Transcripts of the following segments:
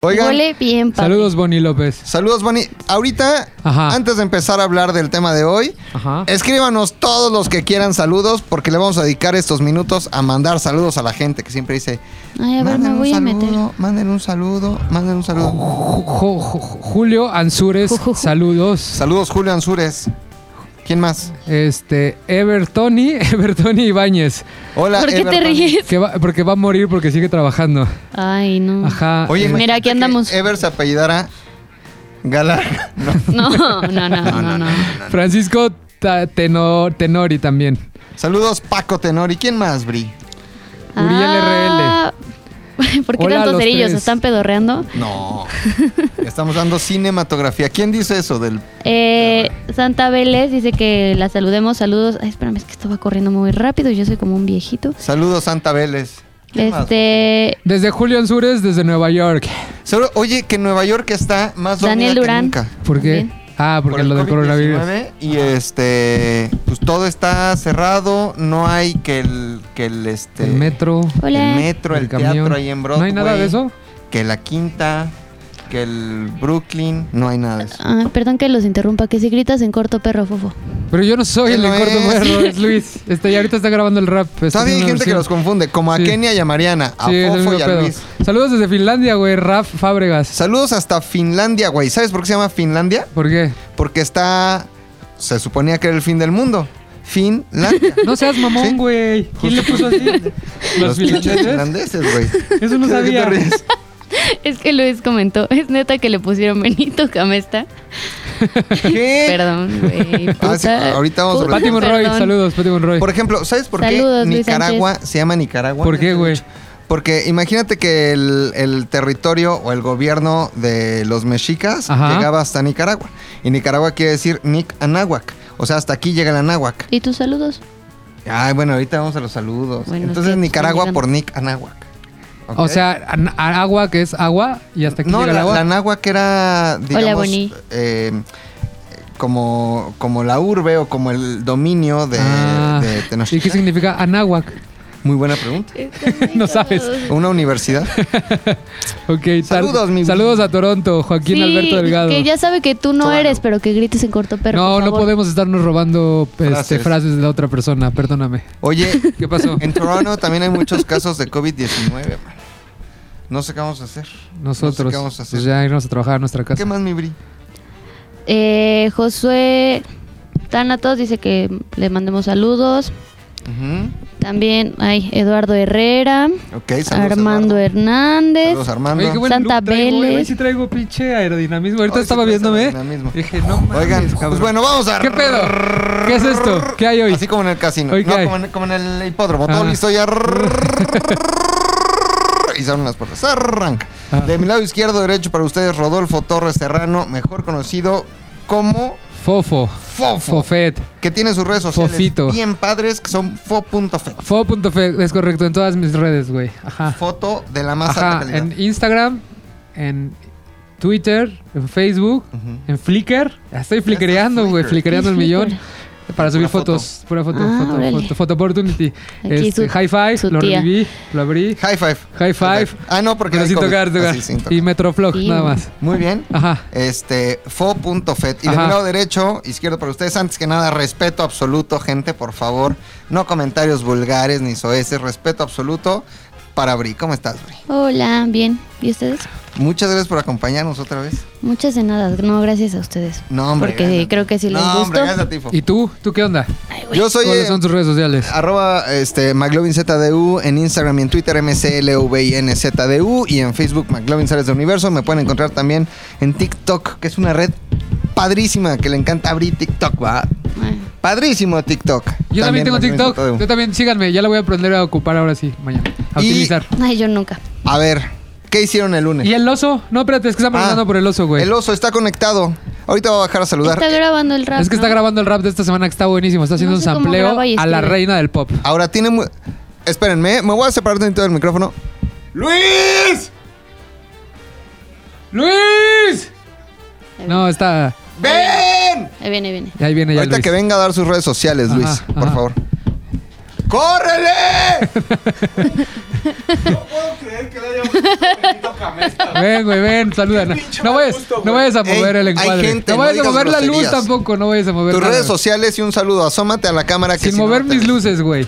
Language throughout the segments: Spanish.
Oigan, Huele bien, padre. Saludos, Bonnie López. saludos, Bonnie. Ahorita, Ajá. antes de empezar a hablar del tema de hoy, Ajá. escríbanos todos los que quieran saludos, porque le vamos a dedicar estos minutos a mandar saludos a la gente que siempre dice: Ay, a ver, me "Manden voy un a meter. saludo, Manden un saludo, manden un saludo. Ju- Ju- Ju- Julio Ansures, saludos. Saludos, Julio Ansures. ¿Quién más? Este, Evertoni, Evertoni Ibáñez. Hola, ¿Por qué te ríes? Que va, porque va a morir porque sigue trabajando. Ay, no. Ajá. Oye, eh, Mira, aquí andamos. Ever se apellidara Galarga. No. No, no, no, no, no. Francisco Ta- Tenor- Tenori también. Saludos, Paco Tenori. ¿Quién más, Bri? Uriel Ah, ¿Por qué Hola tantos los cerillos? tres. ¿Se están pedorreando? No. Estamos dando cinematografía. ¿Quién dice eso del Eh, Santa Vélez dice que la saludemos. Saludos. Ay, espérame, es que esto va corriendo muy rápido. y Yo soy como un viejito. Saludos, Santa Vélez? Este. Desde Julio Ansures, desde Nueva York. Oye, que Nueva York está más Daniel que Durán. nunca. ¿Por qué? Bien. Ah, porque Por lo del coronavirus. COVID-19, Y este, pues todo está cerrado. No hay que el, que el este, El metro. Hola. el metro, el, el camión. teatro ahí en Broadway. ¿No hay nada de eso? Que la Quinta, que el Brooklyn, no hay nada de eso. Ah, perdón que los interrumpa. Que si gritas en corto, perro fofo. Pero yo no soy el de corto es. perro, es Luis. Este, y ahorita está grabando el rap. está haciendo gente que los confunde, como a Sí. Kenia y a Mariana, a Sí, Fofo y a pedo. Luis. Saludos desde Finlandia, güey. Raf Fábregas. Saludos hasta Finlandia, güey. ¿Sabes por qué se llama Finlandia? ¿Por qué? Porque está. Se suponía que era el fin del mundo. Finlandia. No seas mamón, güey. ¿Quién le puso así? ¿Los pinches finlandeses? güey. Eso no ¿De qué te sabía. Es que Luis comentó. Es neta que le pusieron Benito Camesta. ¿Qué? Perdón, güey. Ah, sí, ahorita vamos a Pati Monroy, saludos, Pati Monroy. Por ejemplo, ¿sabes por Saludos, qué Luis Nicaragua se llama Nicaragua? ¿Por qué, güey? Porque imagínate que el, el territorio o el gobierno de los mexicas Ajá. llegaba hasta Nicaragua. Y Nicaragua quiere decir Nick Anáhuac. O sea, hasta aquí llega el Anáhuac. ¿Y tus saludos? Ay, bueno, ahorita vamos a los saludos. Bueno, Entonces Nicaragua por Nick Anáhuac. O sea, agua que es agua y hasta aquí no, llega el la, agua. la Anáhuac era, digamos, Boni. eh, como, como la urbe o como el dominio de, Ah, de ¿Y qué Tenochtitlan. significa Anáhuac? Muy buena pregunta. No sabes. ¿Una universidad? Ok, tal- Saludos, mi- Saludos a Toronto, Joaquín Sí, Alberto Delgado. Que ya sabe que tú no Claro. eres, pero que grites en corto, perro. no, por no podemos estarnos robando este, Frases. frases. de la otra persona, perdóname. Oye, ¿Qué pasó? en Toronto también hay muchos casos de COVID-19. No sé qué vamos a hacer. Nosotros, qué vamos a hacer. pues ya irnos a trabajar a nuestra casa. ¿Qué más, mi Bri? Eh, Josué Tánatos dice que le mandemos saludos. También hay Eduardo Herrera, Ok, saludos. Armando Eduardo. Hernández. Saludos, Armando. Oye, qué buen Santa traigo, Vélez. Hoy sí traigo pinche aerodinamismo. Ahorita Hoy sí estaba traes viéndome. aerodinamismo. Dije, no mames, Oigan, cabrón. pues bueno, vamos a... ¿Qué pedo? ¿Qué es esto? ¿Qué hay hoy? Así como en el casino. Hoy, ¿qué no, hay? como en, como en el hipódromo. Todo Ah. listo ya. y se abren las puertas. Arranca. Ah. De mi lado izquierdo, derecho para ustedes, Rodolfo Torres Serrano, mejor conocido como Fofo. Fofo. Fofet. Que tiene sus redes sociales Fofito. bien padres, que son fo.fe. Fo.fe es correcto en todas mis redes, güey. Ajá. Foto de la más alta Ajá. calidad. En Instagram, en Twitter, en Facebook, en Flickr. Ya estoy flickereando, güey. Flickereando el ¿Qué es millón. Para subir fotos. Pura foto. Ah, foto, órale. foto, foto opportunity. Aquí Este, su- high five, lo tía. reviví, lo abrí. High five. High five. Ah, no, porque Pero sin tocar, tocar. Así, sin tocar. Y Metroflog, Sí. nada más. Muy bien. Ajá. Este, fo.fet. Y de Ajá. mi lado derecho, izquierdo para ustedes, antes que nada, respeto absoluto, gente, por favor. No comentarios vulgares ni soeces, respeto absoluto para Bri. ¿Cómo estás, Bri? Hola, bien. ¿Y ustedes? Muchas gracias por acompañarnos otra vez. Muchas de nada. No, gracias a ustedes. No, hombre. Porque gracias creo que sí les no, gustó. hombre, gracias a ti. ¿Y tú? ¿Tú qué onda? Yo soy ¿Cuáles eh, son tus redes sociales? arroba este, McLovinZDU en Instagram y en Twitter MCLVINZDU y en Facebook McLovin Sales de Universo. Me pueden encontrar también en TikTok, que es una red padrísima que le encanta abrir TikTok, va. Ay, Padrísimo TikTok. Yo también, tengo McLovin TikTok. Yo también, síganme. Ya la voy a aprender a ocupar ahora sí, mañana. A Y- utilizar. Ay, yo nunca. A ver, ¿qué hicieron el lunes? ¿Y el oso? No, espérate, es que están preguntando Ah, por el oso, güey. El oso está conectado. Ahorita va a bajar a saludar. Está grabando el rap. Es que está grabando el rap de esta semana que está buenísimo. Está haciendo No un sé sampleo a la reina del pop. Ahora tiene mu- Espérenme, me voy a separar dentro del micrófono. ¡Luis! ¡Luis! No, está. ¡Ven! Ahí viene, ahí viene. Ahí viene ya Ahorita Luis. que venga a dar sus redes sociales, Luis, Ajá, por ajá. favor. ¡Córrele! no puedo creer que le hayamos Ven, güey, ven, saluda. No, no vayas, no vayas a mover Ey, el encuadre. gente, no no vayas a mover la luz tampoco, no vayas a mover Tus nada. redes sociales y un saludo. Asómate a la cámara que Sin si no mover te mis ves. luces, güey.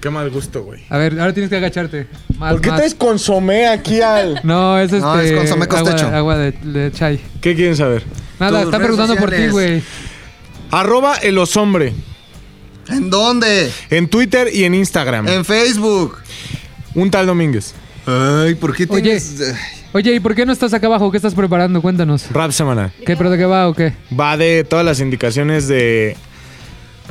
Qué mal gusto, güey. A ver, ahora tienes que agacharte. Más, ¿Por qué más. traes consomé aquí al...? No, es este. No, es consomé agua, costecho. agua de, de chai. ¿Qué quieren saber? Nada, Tus está preguntando por ti, güey. Arroba el osombre. ¿En dónde? En Twitter y en Instagram. En Facebook. Un tal Domínguez. Ay, ¿por qué Oye. tienes...? Oye, ¿y por qué no estás acá abajo? ¿Qué estás preparando? Cuéntanos. Rap semanal. ¿Qué, pero de qué va o qué? Va de todas las indicaciones de...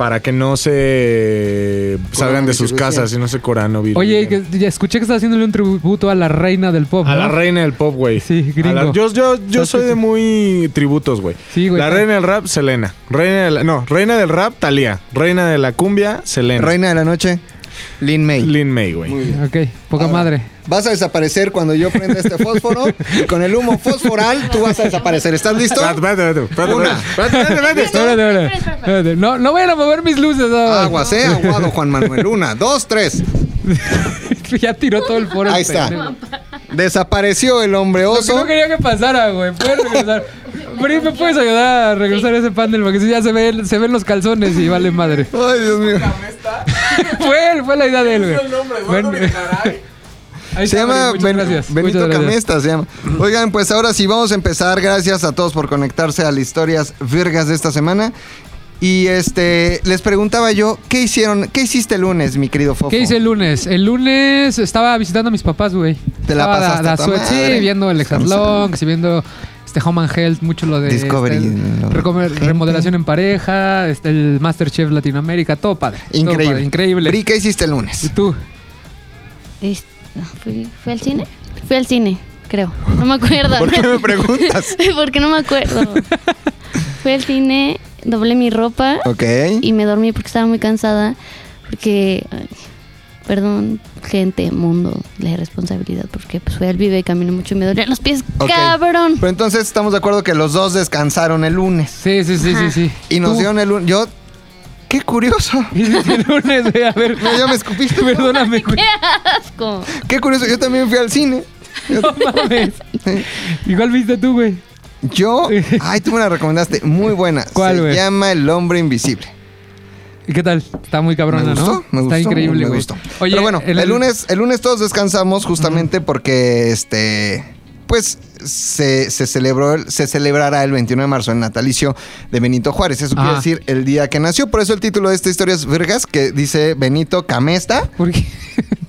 Para que no se salgan de sus casas y no se coronavirus. Oye, que, ya escuché que estás haciéndole un tributo a la reina del pop. A la reina del pop, güey. Sí, la- gringo. yo yo, yo Sí, soy de muy tributos, güey. Sí, güey. La reina del rap, Selena. Reina del, no, reina del rap, Thalía. Reina de la cumbia, Selena. Reina de la noche, Lin May. Lin May, güey. Ok, poca Ahora, madre. Vas a desaparecer cuando yo prenda este fósforo. y con el humo fosforal, tú vas a desaparecer. ¿Estás listo? Espérate, espérate, espérate. No, no vayan a mover mis luces. Aguas, eh, aguado, Juan Manuel. Una, dos, tres. ya tiró todo el foro. Ahí está. pendejo. Desapareció el hombre Lo que oso. no quería que pasara, güey. Puedes regresar. Pero ¿me puedes ayudar a regresar ese panel? Porque si ya se ven, se ven los calzones y vale madre. Ay, Dios mío. fue él, fue la idea de él, güey. Bueno, ahí Se llama Ben-. Benito gracias. Camesta, se llama. Oigan, pues ahora sí vamos a empezar. Gracias a todos por conectarse a las historias virgas de esta semana. Y este, les preguntaba yo, ¿qué hicieron? ¿Qué hiciste el lunes, mi querido Fofo? ¿Qué hice el lunes? El lunes estaba visitando a mis papás, güey. Te la Estaba pasaste da- a da suerte, madre. Sí, viendo el Exatlón, sí, viendo este Home and Health, mucho lo de Discovery, este, lo- recome- gente. remodelación en pareja, este, el Masterchef Latinoamérica, todo padre. todo Increíble. padre, increíble. Bri, ¿qué hiciste el ¿Y lunes? tú? Es- no, ¿Fui, fui al cine? Fui al cine, creo. No me acuerdo. ¿Por qué me preguntas? porque no me acuerdo. fui al cine, doblé mi ropa Ok. y me dormí porque estaba muy cansada. Porque, ay, perdón, gente, mundo, la irresponsabilidad. Porque pues, fui al vive y caminé mucho y me dolían los pies. ¡Cabrón! Pero entonces estamos de acuerdo que los dos descansaron el lunes. Sí, sí, sí, sí, sí. Y nos ¿Tú? dieron el lunes. Yo, qué curioso. ¿Qué hiciste el lunes, güey? A ver. No, ya me escupiste. Perdóname, güey. ¡Qué asco! Qué curioso. Yo también fui al cine. No mames. Igual viste tú, güey. Yo, ay, tú me la recomendaste, muy buena. ¿Cuál, Se güey? llama El Hombre Invisible. ¿Y qué tal? Está muy cabrona, me gustó, ¿no? me Está gustó, increíble, me güey. gustó. Oye, Pero bueno, en el, lunes, el lunes todos descansamos justamente porque este, pues se, se celebró, el- se celebrará el 21 de marzo el natalicio de Benito Juárez. Eso quiere Ajá. decir el día que nació. Por eso el título de esta historia es Vergas, que dice Benito Camesta. ¿Por qué?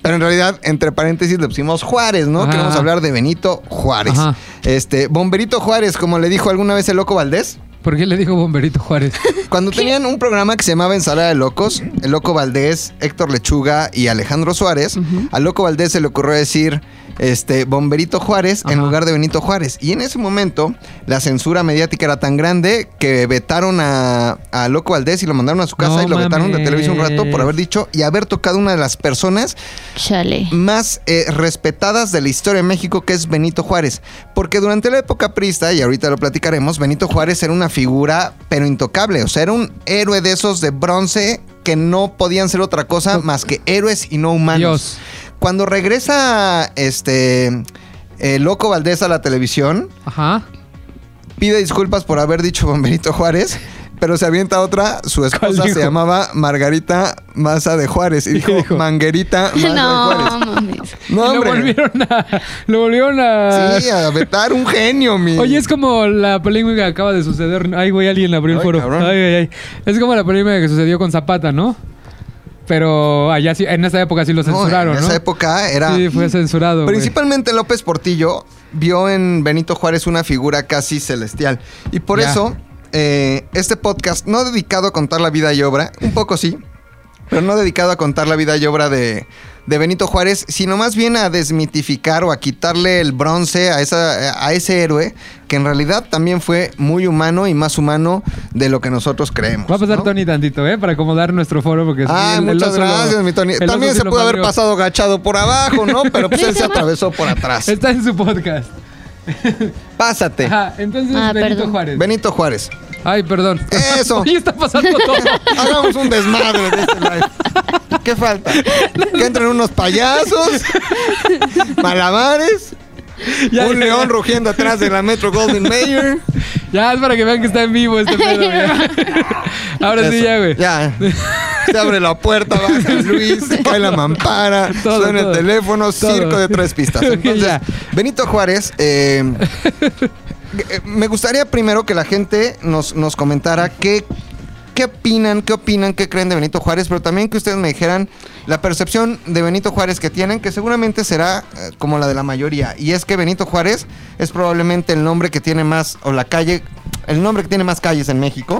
Pero en realidad, entre paréntesis, le pusimos Juárez, ¿no? Ajá. Queremos hablar de Benito Juárez. Ajá. Este, Bomberito Juárez, como le dijo alguna vez el Loco Valdés. ¿Por qué le dijo Bomberito Juárez? Cuando tenían un programa que se llamaba Ensalada de Locos, el Loco Valdés, Héctor Lechuga y Alejandro Suárez, al Loco Valdés se le ocurrió decir este Bomberito Juárez en lugar de Benito Juárez. Y en ese momento la censura mediática era tan grande que vetaron a, a Loco Valdés y lo mandaron a su casa No y lo vetaron de televisión un rato por haber dicho y haber tocado una de las personas Chale. más eh, respetadas de la historia de México, que es Benito Juárez. Porque durante la época prista, y ahorita lo platicaremos, Benito Juárez era una figura, pero intocable. O sea, era un héroe de esos de bronce que no podían ser otra cosa más que héroes y no humanos. Dios. Cuando regresa este el Loco Valdés a la televisión, Ajá. pide disculpas por haber dicho Benito Juárez. Pero se avienta otra, su esposa se llamaba Margarita Maza de Juárez. Y dijo, dijo? Manguerita Maza de No, Juárez. mames. No, lo volvieron a. Lo volvieron a. Sí, a vetar un genio, mi. Oye, es como la polémica que acaba de suceder. Ay, güey, alguien abrió el Ay, foro. cabrón. Ay, ay, ay. Es como la polémica que sucedió con Zapata, ¿no? Pero allá sí, en esa época sí lo No, censuraron, en ¿no? esa época era. Sí, fue censurado. Principalmente López Portillo vio en Benito Juárez una figura casi celestial. Y por Ya. eso, eh, este podcast, no dedicado a contar la vida y obra, un poco sí, pero no dedicado a contar la vida y obra de, de Benito Juárez, sino más bien a desmitificar o a quitarle el bronce a, esa, a ese héroe que en realidad también fue muy humano y más humano de lo que nosotros creemos. Va a pasar ¿no? Tony tantito, ¿eh? Para acomodar nuestro foro porque... Ah, el- el muchas lo- gracias, mi Tony. También sí se pudo haber pasado agachado por abajo, ¿no? Pero pues él se atravesó por atrás. Está en su podcast. Pásate. Ajá, entonces Ah, Benito perdón. Juárez. Benito Juárez. Ay, perdón. Eso. Oye, está pasando todo. Hagamos un desmadre de este live. ¿Qué falta? Que entren unos payasos, malabares Ya, un ya, león ya. rugiendo atrás de la Metro Golden Mayer. Ya, es para que vean que está en vivo este pedo. Ahora sí, ya, güey. Ya. Se abre la puerta, baja Luis, se cae la mampara, Todo, suena todo. el teléfono, Todo. circo de tres pistas. Entonces. Benito Juárez, eh, me gustaría primero que la gente nos, nos comentara qué, qué opinan, qué opinan, qué creen de Benito Juárez, pero también que ustedes me dijeran la percepción de Benito Juárez que tienen, que seguramente será eh, como la de la mayoría. Y es que Benito Juárez es probablemente el nombre que tiene más, o la calle, el nombre que tiene más calles en México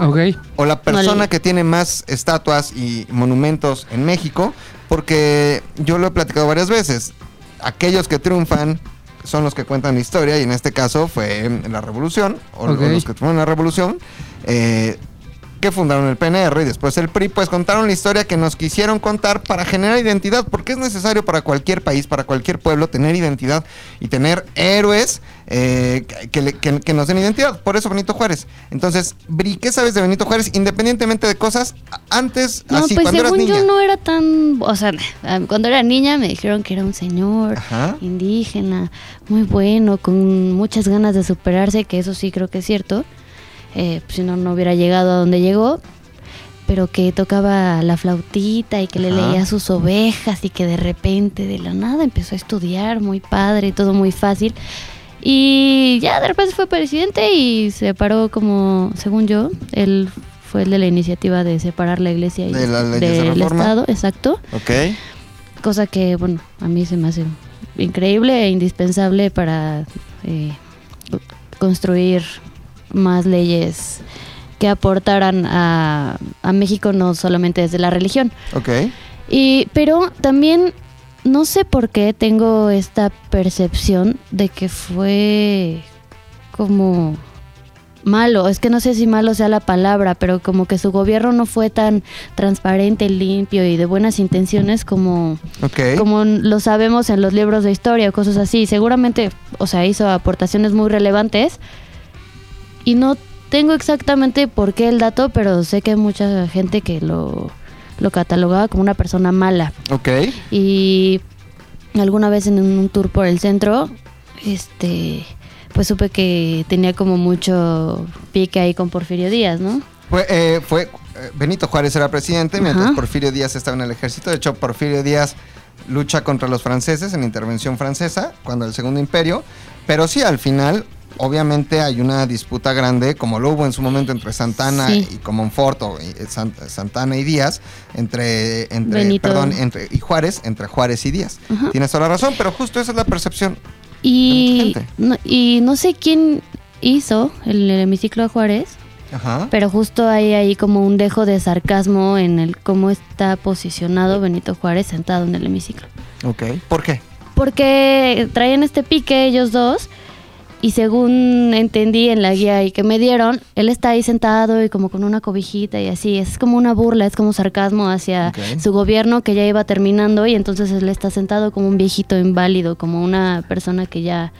o la persona Vale. que tiene más estatuas y monumentos en México, porque yo lo he platicado varias veces. Aquellos que triunfan son los que cuentan la historia y en este caso fue la revolución, o, los que en la revolución, eh, que fundaron el PNR y después el PRI, pues contaron la historia que nos quisieron contar para generar identidad, porque es necesario para cualquier país, para cualquier pueblo, tener identidad y tener héroes eh, que, le- que- que nos den identidad. Por eso Benito Juárez. Entonces, Bri, ¿qué sabes de Benito Juárez? Independientemente de cosas, antes, No, así, pues cuando eras según niña. yo no era tan, o sea, ah, cuando era niña me dijeron que era un señor Ajá. indígena, muy bueno, con muchas ganas de superarse, que eso sí creo que es cierto. Eh, pues, si no, no hubiera llegado a donde llegó. Pero que tocaba la flautita y que le Ajá. leía sus ovejas y que de repente, de la nada, empezó a estudiar muy padre, todo muy fácil. Y ya de repente fue presidente y se paró como, según yo, él fue el de la iniciativa de separar la iglesia y De del. Estado, exacto. Ok. Cosa que, bueno, a mí se me hace increíble e indispensable para eh, construir más leyes que aportaran a, a México no solamente desde la religión. Ok. Y, pero también no sé por qué tengo esta percepción de que fue como malo. Es que no sé si malo sea la palabra, pero como que su gobierno no fue tan transparente, limpio y de buenas intenciones como, Ok. como lo sabemos en los libros de historia o cosas así. Seguramente, o sea, hizo aportaciones muy relevantes y no tengo exactamente por qué el dato, pero sé que hay mucha gente que lo, lo catalogaba como una persona mala. Ok. Y alguna vez en un tour por el centro, este, pues supe que tenía como mucho pique ahí con Porfirio Díaz, ¿no? Fue, eh, fue eh, Benito Juárez era presidente mientras Ajá. Porfirio Díaz estaba en el ejército. De hecho, Porfirio Díaz lucha contra los franceses en la intervención francesa, cuando el Segundo Imperio. Pero sí, al final, obviamente hay una disputa grande, como lo hubo en su momento entre Santana Sí. y Comonfort, o eh, San- Santana y Díaz, entre, entre Benito. perdón, entre, y Juárez, entre Juárez y Díaz. Tienes toda la razón, pero justo esa es la percepción. Y no, y no sé quién hizo el, el hemiciclo de Juárez, Ajá. pero justo hay ahí como un dejo de sarcasmo en el cómo está posicionado Benito Juárez sentado en el hemiciclo. Ok. ¿Por qué? Porque traían este pique ellos dos y según entendí en la guía y que me dieron, él está ahí sentado y como con una cobijita y así, es como una burla, es como sarcasmo hacia su gobierno que ya iba terminando y entonces él está sentado como un viejito inválido, como una persona que ya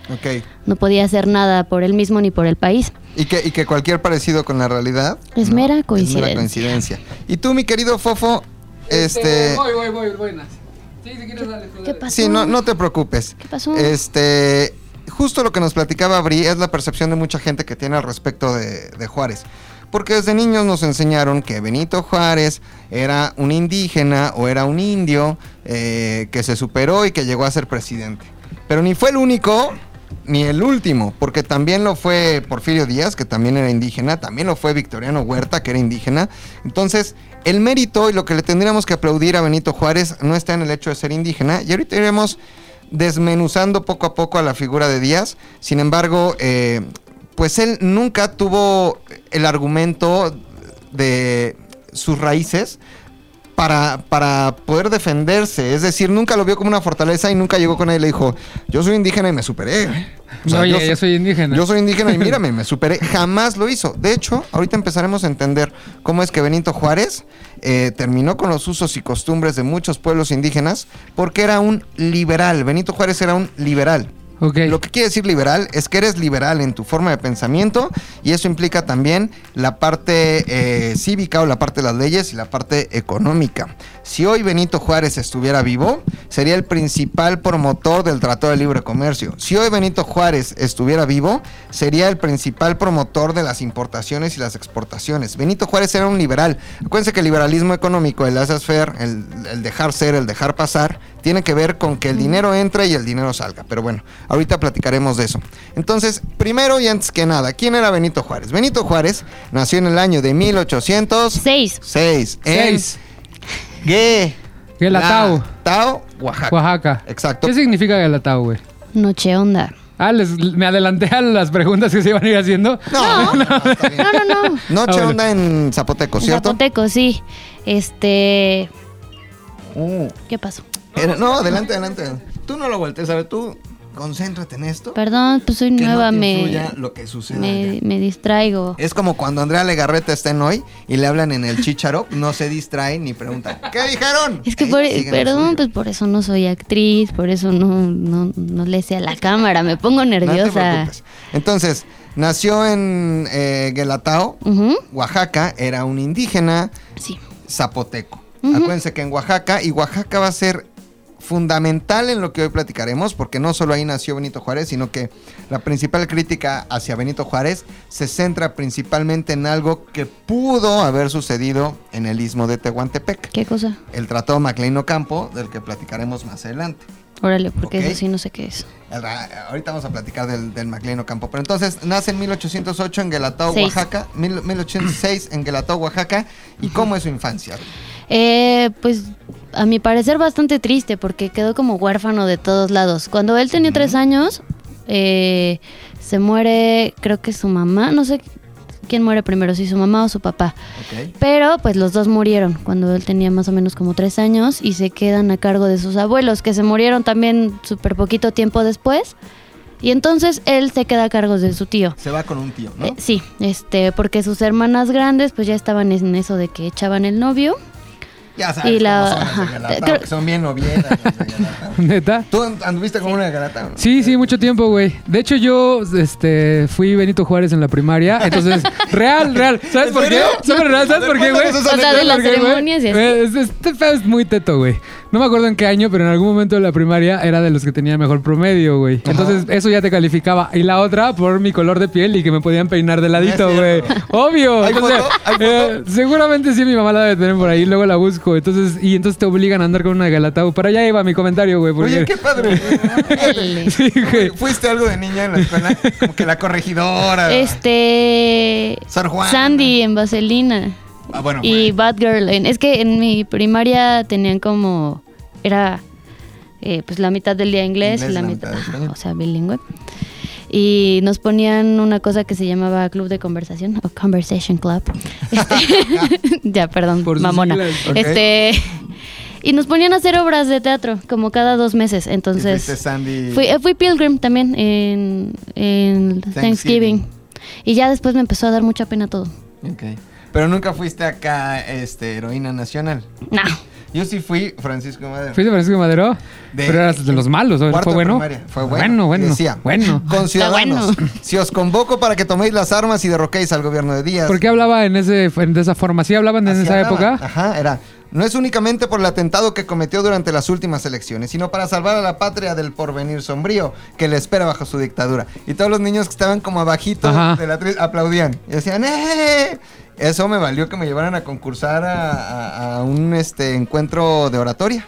no podía hacer nada por él mismo ni por el país. Y que, y que cualquier parecido con la realidad. Es mera coincidencia. Es mera coincidencia. Y tú, mi querido Fofo, este. Voy, voy, voy, voy, Nancy. Sí, si quieres, ¿Qué dale. pasó? Sí, no, no te preocupes. ¿Qué pasó? Este. Justo lo que nos platicaba Bri es la percepción de mucha gente que tiene al respecto de, Juárez. Porque desde niños nos enseñaron que Benito Juárez era un indígena o era un indio eh, que se superó y que llegó a ser presidente. Pero ni fue el único ni el último, porque también lo fue Porfirio Díaz, que también era indígena, también lo fue Victoriano Huerta, que era indígena. Entonces, el mérito y lo que le tendríamos que aplaudir a Benito Juárez no está en el hecho de ser indígena. Y ahorita iremos desmenuzando poco a poco a la figura de Díaz. Sin embargo, eh, pues él nunca tuvo el argumento de sus raíces para, para poder defenderse. Es decir, nunca lo vio como una fortaleza y nunca llegó con él y le dijo, yo soy indígena y me superé. O sea, Oye, yo yo, so- soy indígena. yo soy indígena y mírame, me superé. Jamás lo hizo. De hecho, ahorita empezaremos a entender cómo es que Benito Juárez eh, terminó con los usos y costumbres de muchos pueblos indígenas porque era un liberal. Benito Juárez era un liberal. Ok. Lo que quiere decir liberal es que eres liberal en tu forma de pensamiento y eso implica también la parte eh, cívica o la parte de las leyes y la parte económica. Si hoy Benito Juárez estuviera vivo, sería el principal promotor del Tratado de Libre Comercio. Si hoy Benito Juárez estuviera vivo, sería el principal promotor de las importaciones y las exportaciones. Benito Juárez era un liberal. Acuérdense que el liberalismo económico, el laissez-faire, el dejar ser, el dejar pasar, tiene que ver con que el dinero entre y el dinero salga. Pero bueno, ahorita platicaremos de eso. Entonces, primero y antes que nada, ¿quién era Benito Juárez? Benito Juárez nació en el año de 1806 Seis. en Seis. Gue- Guelatao. Latao, Oaxaca. Oaxaca. Exacto. ¿Qué significa Guelatao, güey? Noche onda. Ah, les- me adelanté a las preguntas que se iban a ir haciendo. No, no. No, no, no. Noche Ah, bueno. onda en Zapoteco, ¿cierto? Zapoteco, sí. Este. Uh, ¿Qué pasó? Era- no, adelante, adelante. Tú no lo voltees a ver, tú concéntrate en esto. Perdón, pues soy que nueva, no te me, lo que me, distraigo. Es como cuando Andrea Legarreta está en hoy y le hablan en el chicharo, no se distraen ni preguntan, ¿qué dijeron? Es que, por, perdón, pues por eso no soy actriz, por eso no, no, no le sé a la cámara, me pongo No te nerviosa. preocupes. Entonces, nació en eh, Guelatao, Oaxaca, era un indígena Sí. zapoteco. Acuérdense que en Oaxaca, y Oaxaca va a ser fundamental en lo que hoy platicaremos, porque no solo ahí nació Benito Juárez, sino que la principal crítica hacia Benito Juárez se centra principalmente en algo que pudo haber sucedido en el istmo de Tehuantepec, ¿Qué cosa? el Tratado MacLean Ocampo, del que platicaremos más adelante. Órale, porque Ok. eso sí no sé qué es. Ahorita vamos a platicar del, del MacLean Ocampo. Pero entonces nace en 1808 en Guelatao, Seis. Oaxaca. Mil- 1806 en Guelatao, Oaxaca. ¿Y cómo es su infancia? Eh, pues a mi parecer bastante triste porque quedó como huérfano de todos lados. Cuando él tenía tres años, eh, se muere, creo que su mamá, no sé quién muere primero, si su mamá o su papá. Pero pues los dos murieron cuando él tenía más o menos como tres años y se quedan a cargo de sus abuelos, que se murieron también súper poquito tiempo después. Y entonces él se queda a cargo de su tío. Se va con un tío, ¿no? Eh, sí, este, porque sus hermanas grandes pues ya estaban en eso de que echaban el novio. Ya sabes y la- son las de Creo- que son bien Guelatao. ¿Neta? ¿Tú anduviste con una de Guelatao? no? Sí, sí, mucho tiempo, güey. De hecho, yo este, fui Benito Juárez en la primaria. Entonces, real, real. ¿Sabes ¿En por qué? serio? Súper real. ¿Sabes por qué, güey? O sea, de las ceremonias y así. Eh, es- Este pedo es muy teto, güey. No me acuerdo en qué año, pero en algún momento de la primaria era de los que tenían mejor promedio, güey. Entonces, eso ya te calificaba. Y la otra, por mi color de piel y que me podían peinar de ladito, güey. Obvio. ¿Hay Entonces, foto? ¿Hay foto? eh, seguramente sí, mi mamá la debe tener por ahí. Luego la busco. Entonces, y entonces te obligan a andar con una de Galatao. Para allá iba mi comentario, güey. Porque... Oye, qué padre. Órale. Sí, güey. ¿Fuiste algo de niña en la escuela? Como que la corregidora. Este. Sor Juana. Sandy en Vaselina. Ah, bueno, Y pues. Batgirl. en- es que en mi primaria tenían como. Era. eh, pues la mitad del día inglés, Inglés y la mitad. mitad ajá, español. o sea, bilingüe. Y nos ponían una cosa que se llamaba Club de Conversación o Conversation Club. Este, ya, perdón, Por mamona. Este. Y nos ponían a hacer obras de teatro, como cada dos meses. Entonces. Sandy. Fui, eh, fui Pilgrim también en, en Thanksgiving. Thanksgiving. Y ya después me empezó a dar mucha pena todo. Ok. Pero nunca fuiste acá, este, heroína nacional. No. Yo sí fui Francisco Madero. ¿Fuiste Francisco Madero? De- Pero eras de los malos, ¿Fue bueno? primaria. Fue bueno. Bueno, bueno. Decía, Bueno. Con ciudadanos, bueno. si os convoco para que toméis las armas y derroquéis al gobierno de Díaz. ¿Por qué hablaba en ese, en- de esa forma? ¿Sí hablaban en Así esa hablaba. época? Ajá, era. No es únicamente por el atentado que cometió durante las últimas elecciones, sino para salvar a la patria del porvenir sombrío que le espera bajo su dictadura. Y todos los niños que estaban como abajito Ajá. de la aplaudían y decían ¡Eh! Eso me valió que me llevaran a concursar a, a- a un este encuentro de oratoria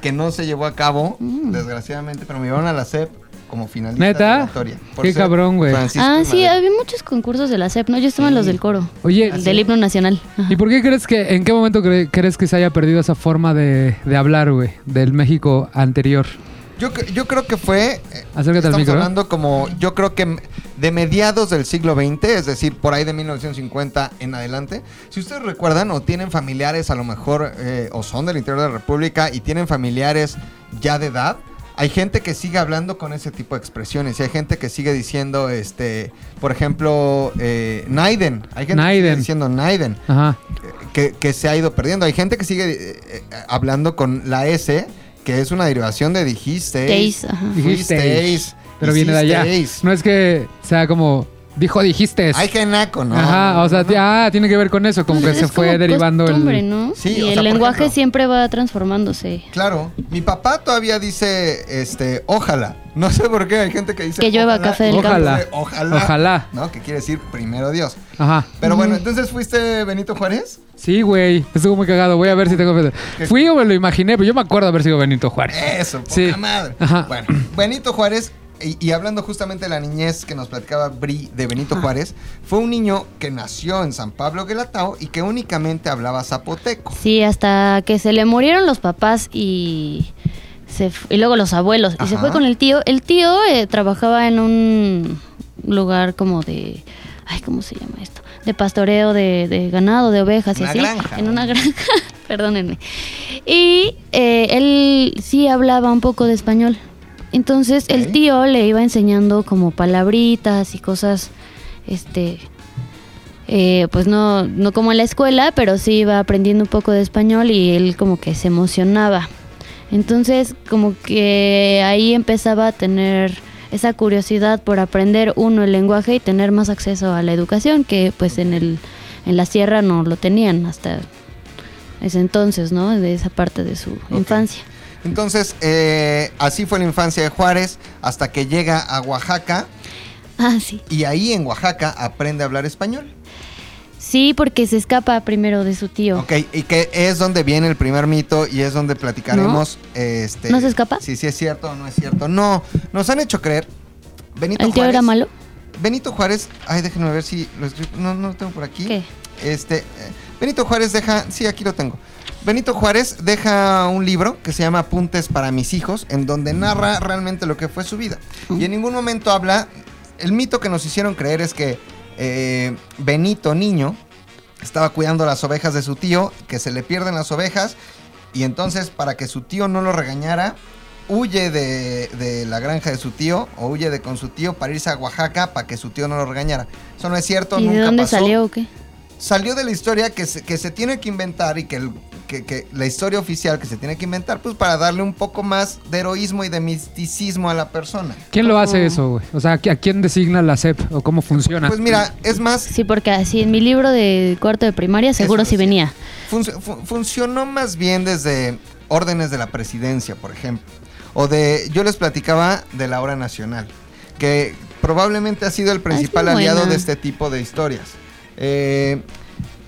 que no se llevó a cabo, Mm. desgraciadamente, pero me llevaron a la CEP como finalista ¿Neta? de oratoria. por Qué ser cabrón, güey. Ah, sí, Madero. había muchos concursos de la CEP, ¿no? Yo estaba en los Sí. del coro. Oye, Del himno nacional. Ajá. ¿y por qué crees que, en qué momento cre- crees que se haya perdido esa forma de, de hablar, güey, del México anterior? Yo, yo creo que fue. eh, al estamos micro. hablando como. Yo creo que de mediados del siglo XX, es decir, por ahí de 1950 en adelante. Si ustedes recuerdan o tienen familiares, a lo mejor, eh, o son del interior de la República y tienen familiares ya de edad. Hay gente que sigue hablando con ese tipo de expresiones y hay gente que sigue diciendo, este, por ejemplo, eh, Naiden. Hay gente que sigue Naiden. diciendo Naiden Ajá. que, que se ha ido perdiendo. Hay gente que sigue eh, eh, hablando con la S que es una derivación de dijisteis. Ajá. Dijisteis. Pero viene de allá. No es que sea como dijo dijiste. Ay, qué naco, ¿no? Ajá, o sea, ti- ah, tiene que ver con eso, como que Pues se es fue como derivando el ¿no? Sí, y o el lenguaje ejemplo- siempre va transformándose. Claro, mi papá todavía dice, este, ojalá. No sé por qué hay gente que dice Que llueva ojalá, café del otros campo. Ojalá. Ojalá. ¿No? Que quiere decir primero Dios. Ajá. Pero bueno, entonces fuiste Benito Juárez. Sí, güey. Estuvo muy cagado. Voy a ver si tengo. ¿Qué? Fui o me lo imaginé, pero yo me acuerdo haber sido Benito Juárez. Eso, poca Sí. madre. Ajá. Bueno, Benito Juárez, y, y hablando justamente de la niñez que nos platicaba Bri de Benito Juárez, fue un niño que nació en San Pablo Guelatao y que únicamente hablaba zapoteco. Sí, hasta que se le murieron los papás y se y luego los abuelos y se fue con el tío. El tío eh, trabajaba en un lugar como de ay, ¿cómo se llama esto? De pastoreo de, de ganado, de ovejas y así. granja, En una granja, perdónenme. Y eh, él sí hablaba un poco de español. Entonces el tío le iba enseñando como palabritas y cosas, este, eh, pues no, no como en la escuela, pero sí iba aprendiendo un poco de español y él como que se emocionaba. Entonces como que ahí empezaba a tener esa curiosidad por aprender uno el lenguaje y tener más acceso a la educación que pues en el en la sierra no lo tenían hasta ese entonces, ¿no? De esa parte de su infancia. Entonces, eh, así fue la infancia de Juárez hasta que llega a Oaxaca Ah, sí. y ahí en Oaxaca aprende a hablar español. Sí, porque se escapa primero de su tío. Ok, y que es donde viene el primer mito y es donde platicaremos. Este, ¿No se escapa? Si sí es cierto o no es cierto. No, nos han hecho creer. Benito ¿El tío Juárez, era malo? Benito Juárez, ay, déjenme ver si lo escribo. No, no lo tengo por aquí. ¿Qué? Este, eh, Benito Juárez deja, sí, aquí lo tengo. Benito Juárez deja un libro que se llama Apuntes para mis hijos, en donde narra realmente lo que fue su vida. Y en ningún momento habla, el mito que nos hicieron creer es que eh, Benito, niño, estaba cuidando las ovejas de su tío, que se le pierden las ovejas, y entonces para que su tío no lo regañara, huye de, de la granja de su tío, o huye de con su tío para irse a Oaxaca para que su tío no lo regañara. Eso no es cierto, ¿Y nunca de dónde pasó salió o qué? salió de la historia que se, que se tiene que inventar y que, el- que- que la historia oficial que se tiene que inventar, pues para darle un poco más de heroísmo y de misticismo a la persona. ¿Quién lo hace eso, güey? O sea, ¿a quién designa la SEP o cómo funciona? Pues mira, es más, Sí, porque así en mi libro de cuarto de primaria seguro Eso sí venía. func- fu- funcionó más bien desde órdenes de la presidencia, por ejemplo. O de, yo les platicaba de la hora nacional, que probablemente ha sido el principal muy aliado buena. de este tipo de historias. Eh,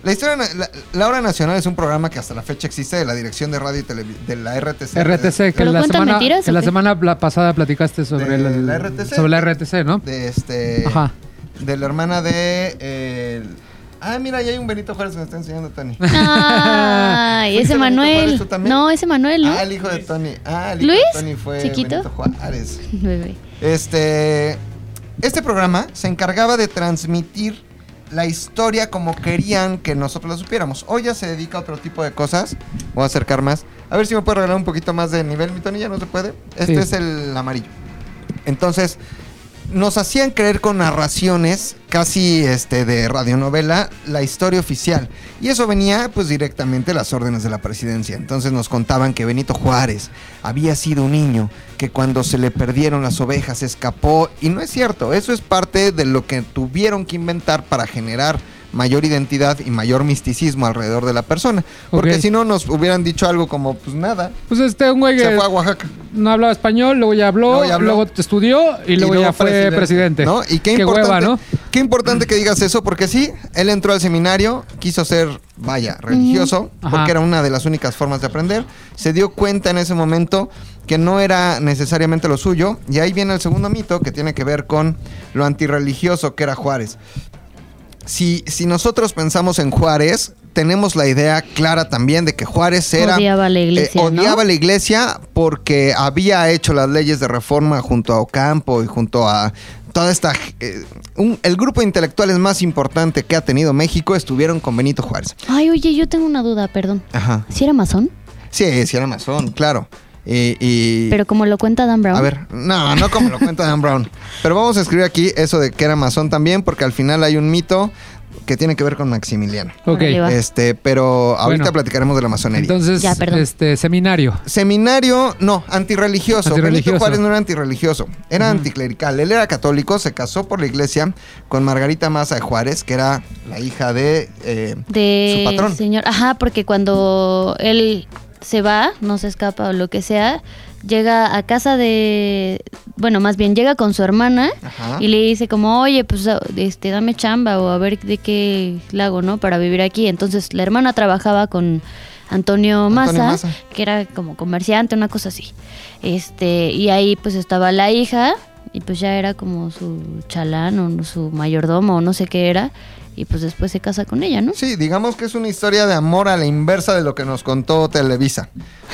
la historia, la, la hora nacional es un programa que hasta la fecha existe de la dirección de radio y televisión de la RTC. RTC, que ¿Pero la cuentan semana, mentiras que la semana pasada platicaste sobre De el- la RTC. Sobre la RTC, ¿no? de este Ajá. de la hermana de eh, el- ah mira ahí hay un Benito Juárez que me está enseñando Tony Ay, ¿Fuiste ese Juárez Manuel. tú también? No, ese Manuel, ¿no? ah el hijo de Tony ah el hijo ¿Luis? de Tony fue ¿Chiquito? Benito Juárez Bebé. este este programa se encargaba de transmitir la historia como querían que nosotros la supiéramos. Hoy ya se dedica a otro tipo de cosas. Voy a acercar más. A ver si me puede regalar un poquito más de nivel, mi Tony. Ya no se puede. Este Sí. es el amarillo. Entonces, nos hacían creer con narraciones casi este, de radionovela la historia oficial. Y eso venía pues directamente las órdenes de la presidencia. Entonces nos contaban que Benito Juárez había sido un niño que cuando se le perdieron las ovejas escapó. Y no es cierto, eso es parte de lo que tuvieron que inventar para generar mayor identidad y mayor misticismo alrededor de la persona. Porque si no nos hubieran dicho algo como pues nada. Pues este, un güey Se que fue a Oaxaca. no hablaba español, luego ya habló, Luego ya habló. luego estudió y luego, ya fue presidente. ¿no? Y qué, importante, hueva, ¿no? qué importante que digas eso, porque sí, él entró al seminario, quiso ser, vaya, religioso, porque era una de las únicas formas de aprender. Se dio cuenta en ese momento que no era necesariamente lo suyo. Y ahí viene el segundo mito que tiene que ver con lo antirreligioso que era Juárez. Si, si nosotros pensamos en Juárez, tenemos la idea clara también de que Juárez era... Odiaba la iglesia, eh, ¿no? odiaba la iglesia porque había hecho las leyes de reforma junto a Ocampo y junto a toda esta... eh, un- el grupo de intelectuales más importante que ha tenido México estuvieron con Benito Juárez. Ay, oye, yo tengo una duda, perdón. Ajá. ¿Si era masón? Sí, sí era masón, claro. Y... y- Pero como lo cuenta Dan Brown. a ver, no, no como lo cuenta Dan Brown. Pero vamos a escribir aquí eso de que era masón también, porque al final hay un mito que tiene que ver con Maximiliano. Ok. Este, pero ahorita Bueno. platicaremos de la masonería. Entonces, Ya, este, seminario. Seminario, no, antirreligioso. Antirreligioso. Benito Juárez no era antirreligioso, era anticlerical. Él era católico, se casó por la iglesia con Margarita Maza de Juárez, que era la hija de eh, de su patrón. señor ajá porque cuando él se va no se escapa o lo que sea llega a casa de bueno más bien llega con su hermana Ajá. y le dice como oye pues este dame chamba o a ver de qué la hago no para vivir aquí entonces la hermana trabajaba con Antonio Maza, Antonio Maza. que era como comerciante una cosa así este y ahí pues estaba la hija y pues ya era como su chalán o su mayordomo o no sé qué era y pues después se casa con ella no Sí, digamos que es una historia de amor a la inversa de lo que nos contó Televisa.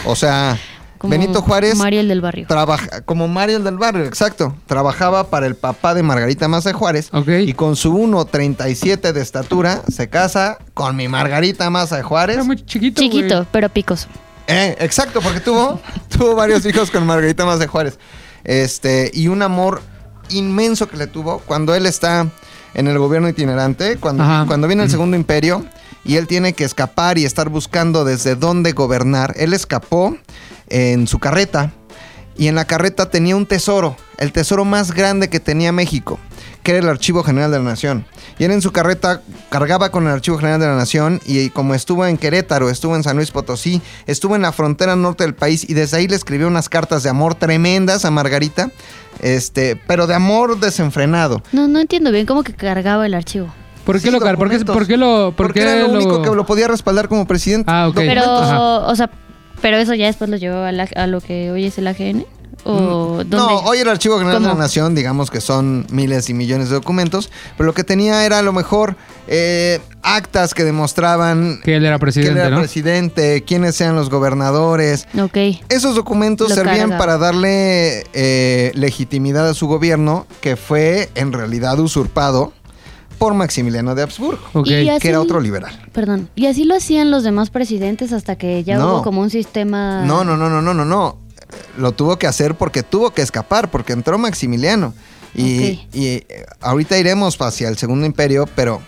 O sea, Como Benito Juárez Mariel del barrio. trabaja como Mario del barrio, exacto. Trabajaba para el papá de Margarita Maza de Juárez Ok. y con su 1.37 de estatura se casa con mi Margarita Maza de Juárez. Era muy chiquito. Chiquito, pero picoso. Eh, exacto, porque tuvo, tuvo varios hijos con Margarita de Juárez. Este, y un amor inmenso que le tuvo cuando él está en el gobierno itinerante, cuando, Ajá. cuando viene el segundo imperio y él tiene que escapar y estar buscando desde dónde gobernar. Él escapó en su carreta y en la carreta tenía un tesoro, el tesoro más grande que tenía México, que era el Archivo General de la Nación. Y él en su carreta cargaba con el Archivo General de la Nación y como estuvo en Querétaro, estuvo en San Luis Potosí, estuvo en la frontera norte del país y desde ahí le escribió unas cartas de amor tremendas a Margarita, este, pero de amor desenfrenado. No, no entiendo bien cómo que cargaba el archivo. ¿Por qué Sí, lo car- ¿Por qué, documentos. por qué lo.? Por Porque qué era lo, lo- único que lo podía respaldar como presidente. Ah, ok. Pero. Ajá. o sea, pero eso ya después lo llevó a, la- a lo que hoy es el AGN. ¿O dónde? Mm, No, hoy el Archivo General de la. Nación, digamos que son miles y millones de documentos, pero lo que tenía era a lo mejor eh, actas que demostraban Que él era quién presidente, era ¿no? presidente, quiénes eran los gobernadores. Ok. Esos documentos Lo servían para darle eh, legitimidad a su gobierno, que fue en realidad usurpado por Maximiliano de Habsburgo, así- que era otro liberal. Perdón. Y así lo hacían los demás presidentes hasta que ya No. hubo como un sistema. No, no, no, no, no, no, no. Lo tuvo que hacer porque tuvo que escapar, porque entró Maximiliano. Y, y, eh, ahorita iremos hacia el Segundo Imperio, pero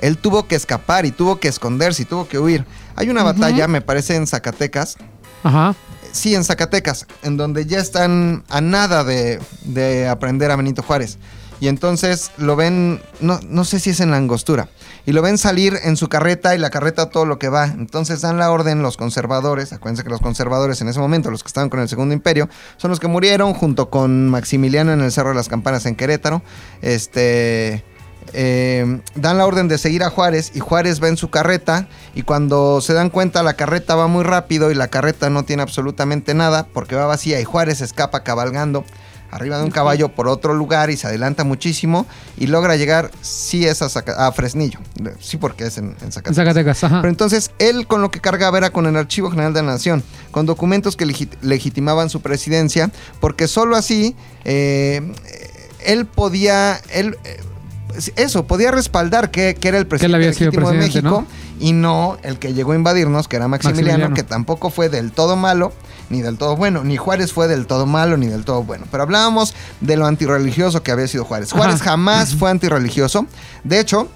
él tuvo que escapar y tuvo que esconderse y tuvo que huir. Hay una batalla, me parece, en Zacatecas. Ajá. Sí, en Zacatecas, en donde ya están a nada de, de aprender a Benito Juárez. Y entonces lo ven, no, no sé si es en la angostura, y lo ven salir en su carreta y la carreta todo lo que va. Entonces dan la orden los conservadores, acuérdense que los conservadores en ese momento, los que estaban con el Segundo Imperio, son los que murieron junto con Maximiliano en el Cerro de las Campanas en Querétaro. Este... eh, dan la orden de seguir a Juárez y Juárez va en su carreta y cuando se dan cuenta la carreta va muy rápido y la carreta no tiene absolutamente nada porque va vacía y Juárez escapa cabalgando arriba de un caballo por otro lugar y se adelanta muchísimo y logra llegar, sí es a, Zaca- a Fresnillo, sí porque es en, en Zacatecas. Zacatecas, ajá. Pero entonces él con lo que cargaba era con el Archivo General de la Nación, con documentos que legi- legitimaban su presidencia, porque solo así eh, él podía, él, eh, eso, podía respaldar que, que era el presidente había sido de México y no el que llegó a invadirnos, que era Maximiliano, Maximiliano. que tampoco fue del todo malo ni del todo bueno, ni Juárez fue del todo malo ni del todo bueno. Pero hablábamos de lo antirreligioso que había sido Juárez. Juárez Ajá. jamás fue antirreligioso. De hecho,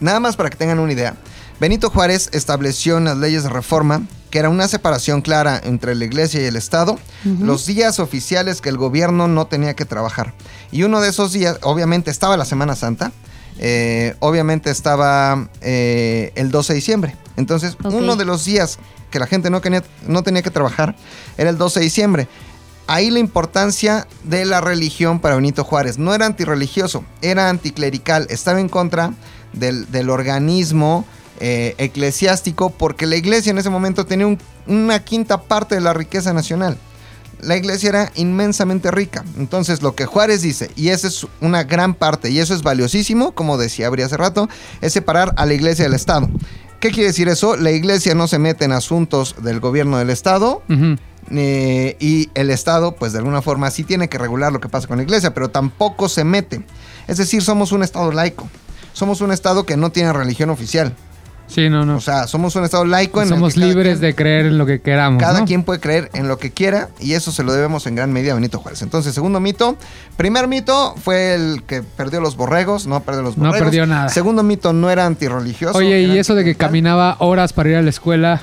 Nada más para que tengan una idea. Benito Juárez estableció en las leyes de reforma que era una separación clara entre la iglesia y el Estado, los días oficiales que el gobierno no tenía que trabajar. Y uno de esos días, obviamente estaba la Semana Santa, eh, obviamente estaba eh, el 12 de diciembre. Entonces, uno de los días que la gente no tenía, no tenía que trabajar era el 12 de diciembre. Ahí la importancia de la religión para Benito Juárez. No era antirreligioso, era anticlerical. Estaba en contra del, del organismo eh, eclesiástico porque la iglesia en ese momento tenía un- una quinta parte de la riqueza nacional. La iglesia era inmensamente rica. Entonces lo que Juárez dice, y esa es una gran parte, y eso es valiosísimo, como decía Abri hace rato, es separar a la iglesia del Estado. ¿Qué quiere decir eso? La iglesia no se mete en asuntos del gobierno del Estado, eh, y el Estado, pues de alguna forma sí tiene que regular lo que pasa con la iglesia, pero tampoco se mete. Es decir, somos un Estado laico. Somos un Estado que no tiene religión oficial. Sí, no, no. O sea, somos un estado laico en el Somos que cada libres quien- de creer en lo que queramos. Cada ¿no? quien puede creer en lo que quiera y eso se lo debemos en gran medida a Benito Juárez. Entonces, segundo mito. Primer mito fue el que perdió los borregos, no perdió los No borregos. perdió nada. Segundo mito no era antirreligioso. Oye, era y eso de que caminaba horas para ir a la escuela.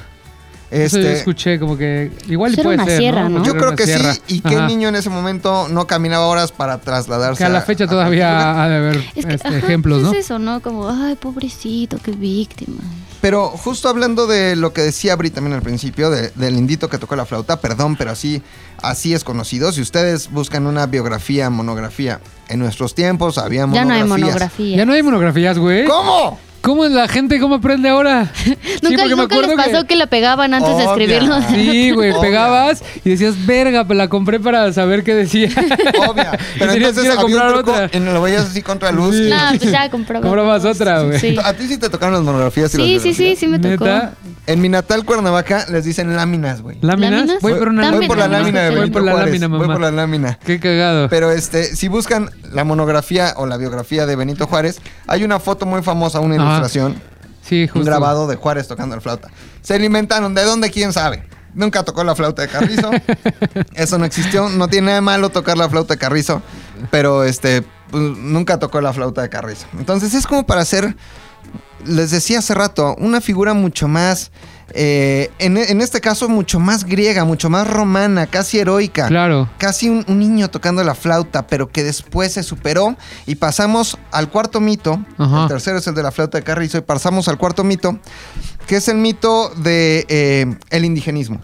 Eso yo Este, escuché como que igual Eso puede una ser, sierra, ¿no? Yo creo que sierra. sí. ¿Y qué Ajá. niño en ese momento no caminaba horas para trasladarse Que a la fecha a todavía ha de haber Es que, este, ajá, ejemplos, ¿no? Es eso, ¿no? Como, ay, pobrecito, qué víctima. Pero justo hablando de lo que decía Bri también al principio, de- del indito que tocó la flauta, perdón, pero así, así es conocido. Si ustedes buscan una biografía, monografía, en nuestros tiempos había Ya monografías. no hay monografía. Ya no hay monografías, güey. ¿Cómo? ¿Cómo es la gente? ¿Cómo aprende ahora? Sí, ¿Nunca, me nunca les acuerdo que- pasó que... la pegaban antes de escribirlo? Sí, güey, pegabas y decías, verga, pues la compré para saber qué decía. Obvia. Pero entonces que ir a había un comprar truco otra. en lo veías así contra luz. Sí. No, pues ya compraba. Comprabas otra, güey. Sí, ¿A ti sí te tocaron las monografías y las sí, sí, sí, sí me tocó. ¿Neta? En mi natal Cuernavaca les dicen láminas, güey. ¿Láminas? Voy por una Voy por la lámina de sí. Voy Benito por la Juárez. lámina, Voy mamá. por la lámina. Qué cagado. Pero este, si buscan la monografía o la biografía de Benito Juárez, hay una foto muy famosa, una Ajá. Sí, justo. un grabado de Juárez tocando la flauta. Se le inventaron, ¿de dónde? ¿Quién sabe? Nunca tocó la flauta de Carrizo. Eso no existió. No tiene nada de malo tocar la flauta de Carrizo. Pero este, pues, nunca tocó la flauta de Carrizo. Entonces es como para hacer, les decía hace rato, una figura mucho más, eh, en, en este caso, mucho más griega, mucho más romana, casi heroica Claro. casi un, un niño tocando la flauta, pero que después se superó y pasamos al cuarto mito. Ajá. El tercero es el de la flauta de Carrizo y pasamos al cuarto mito, que es el mito de eh, el indigenismo.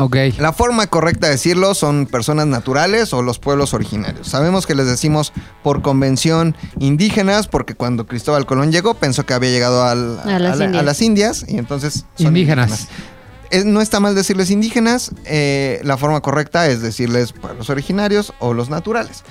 Ok. La forma correcta de decirlo son personas naturales o los pueblos originarios. Sabemos que les decimos por convención indígenas porque cuando Cristóbal Colón llegó pensó que había llegado al- A las la- Indias. las Indias y entonces son Indígenas. no está mal decirles indígenas, eh, la forma correcta es decirles pueblos originarios o los naturales.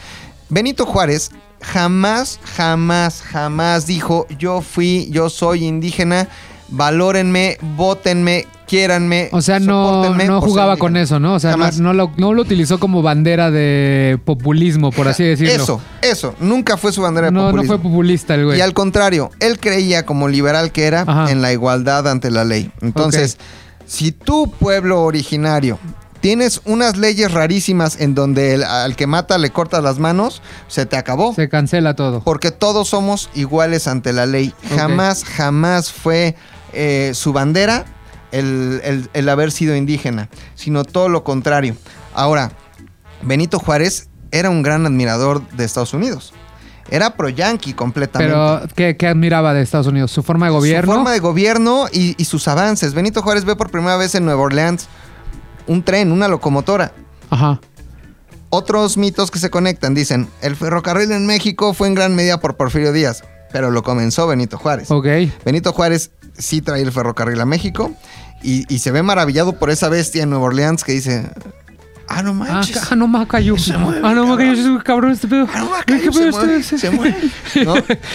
Benito Juárez jamás, jamás, jamás dijo yo fui, yo soy indígena, valórenme, votenme, quiéranme. O sea, no, no jugaba con indígena". eso, ¿no? O sea, no, no lo, no lo utilizó como bandera de populismo, por así decirlo. Eso, eso, nunca fue su bandera de No, no populismo. fue populista el güey. Y al contrario, él creía como liberal que era Ajá. en la igualdad ante la ley. Entonces, si tu pueblo originario tienes unas leyes rarísimas en donde el- al que mata le cortas las manos, se te acabó. Se cancela todo. Porque todos somos iguales ante la ley. Jamás, jamás fue eh, su bandera el, el- el haber sido indígena, sino todo lo contrario. Ahora, Benito Juárez era un gran admirador de Estados Unidos. Era pro-yanqui completamente. Pero, ¿qué, qué admiraba de Estados Unidos? ¿Su forma de gobierno? Su forma de gobierno y, y sus avances. Benito Juárez ve por primera vez en Nueva Orleans un tren, una locomotora. Ajá. Otros mitos que se conectan dicen, el ferrocarril en México fue en gran medida por Porfirio Díaz, pero lo comenzó Benito Juárez. Ok. Benito Juárez sí trae el ferrocarril a México y, y se ve maravillado por esa bestia en Nueva Orleans que dice, ah, no Ah, manches. ah, no me cayó. mueve, Ah, no me cayó. cabrón. cabrón este pedo. Ah, no, acá ¿Qué se pedo mueve, este? se mueve, ¿no?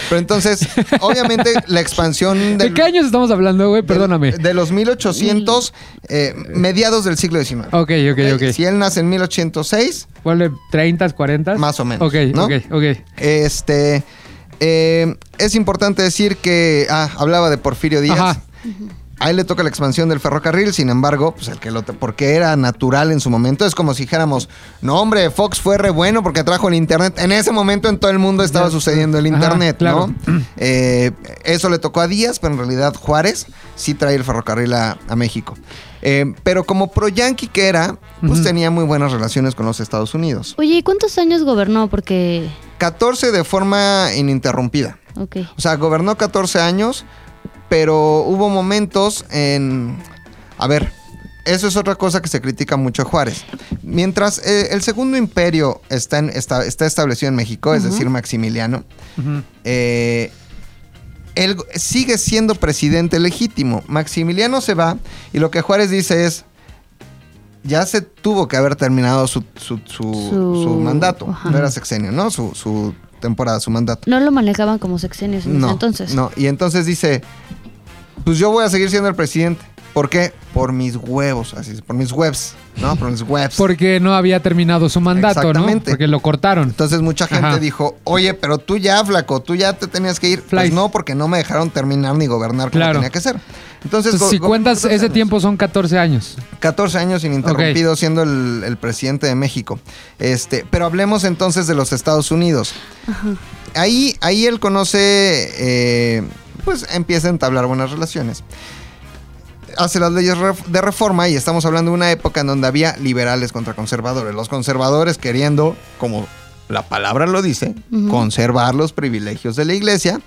Pero entonces, obviamente, la expansión ¿De del, qué años estamos hablando, güey? Perdóname. De, los 1800, eh, mediados del siglo XIX. Ok, ok, ok. Si él nace en 1806, Ponle 30, 40. más o menos. Ok, ¿no? ok, ok. Este. eh, es importante decir que. Ah, hablaba de Porfirio Díaz. Ajá. A él le toca la expansión del ferrocarril, sin embargo, pues el que lo porque era natural en su momento, es como si dijéramos, no hombre, Fox fue re bueno porque trajo el internet. En ese momento en todo el mundo estaba sucediendo el Ajá, internet, claro. ¿no? Eh, eso le tocó a Díaz, pero en realidad Juárez sí trae el ferrocarril a, a México. Eh, pero como pro yanqui que era, pues tenía muy buenas relaciones con los Estados Unidos. Oye, ¿y cuántos años gobernó? Porque. 14 de forma ininterrumpida. Ok. O sea, gobernó 14 años, pero hubo momentos en... A ver, eso es otra cosa que se critica mucho a Juárez. Mientras eh, el segundo imperio está, en- está, está establecido en México, es decir, Maximiliano, eh, él sigue siendo presidente legítimo. Maximiliano se va y lo que Juárez dice es, ya se tuvo que haber terminado su, su- su- Su- mandato. No era sexenio, ¿no? Su, su temporada, su mandato. No lo manejaban como sexenios en ese No, entonces. no. Y entonces dice, pues yo voy a seguir siendo el presidente. ¿Por qué? Por mis huevos, así es, por mis webs, ¿no? Por mis webs. Porque no había terminado su mandato, ¿no? Exactamente. Porque lo cortaron. Entonces mucha gente Ajá. dijo, oye, pero tú ya, flaco, tú ya te tenías que ir. Pues no, porque no me dejaron terminar ni gobernar como Claro. tenía que ser. Entonces, si cuentas 14 ese años. tiempo son 14 años. 14 años ininterrumpido siendo el, el presidente de México. Este, pero hablemos entonces de los Estados Unidos. Ahí, ahí él conoce, eh, pues empieza a entablar buenas relaciones. Hace las leyes de reforma y estamos hablando de una época en donde había liberales contra conservadores. Los conservadores queriendo, como la palabra lo dice, conservar los privilegios de la iglesia.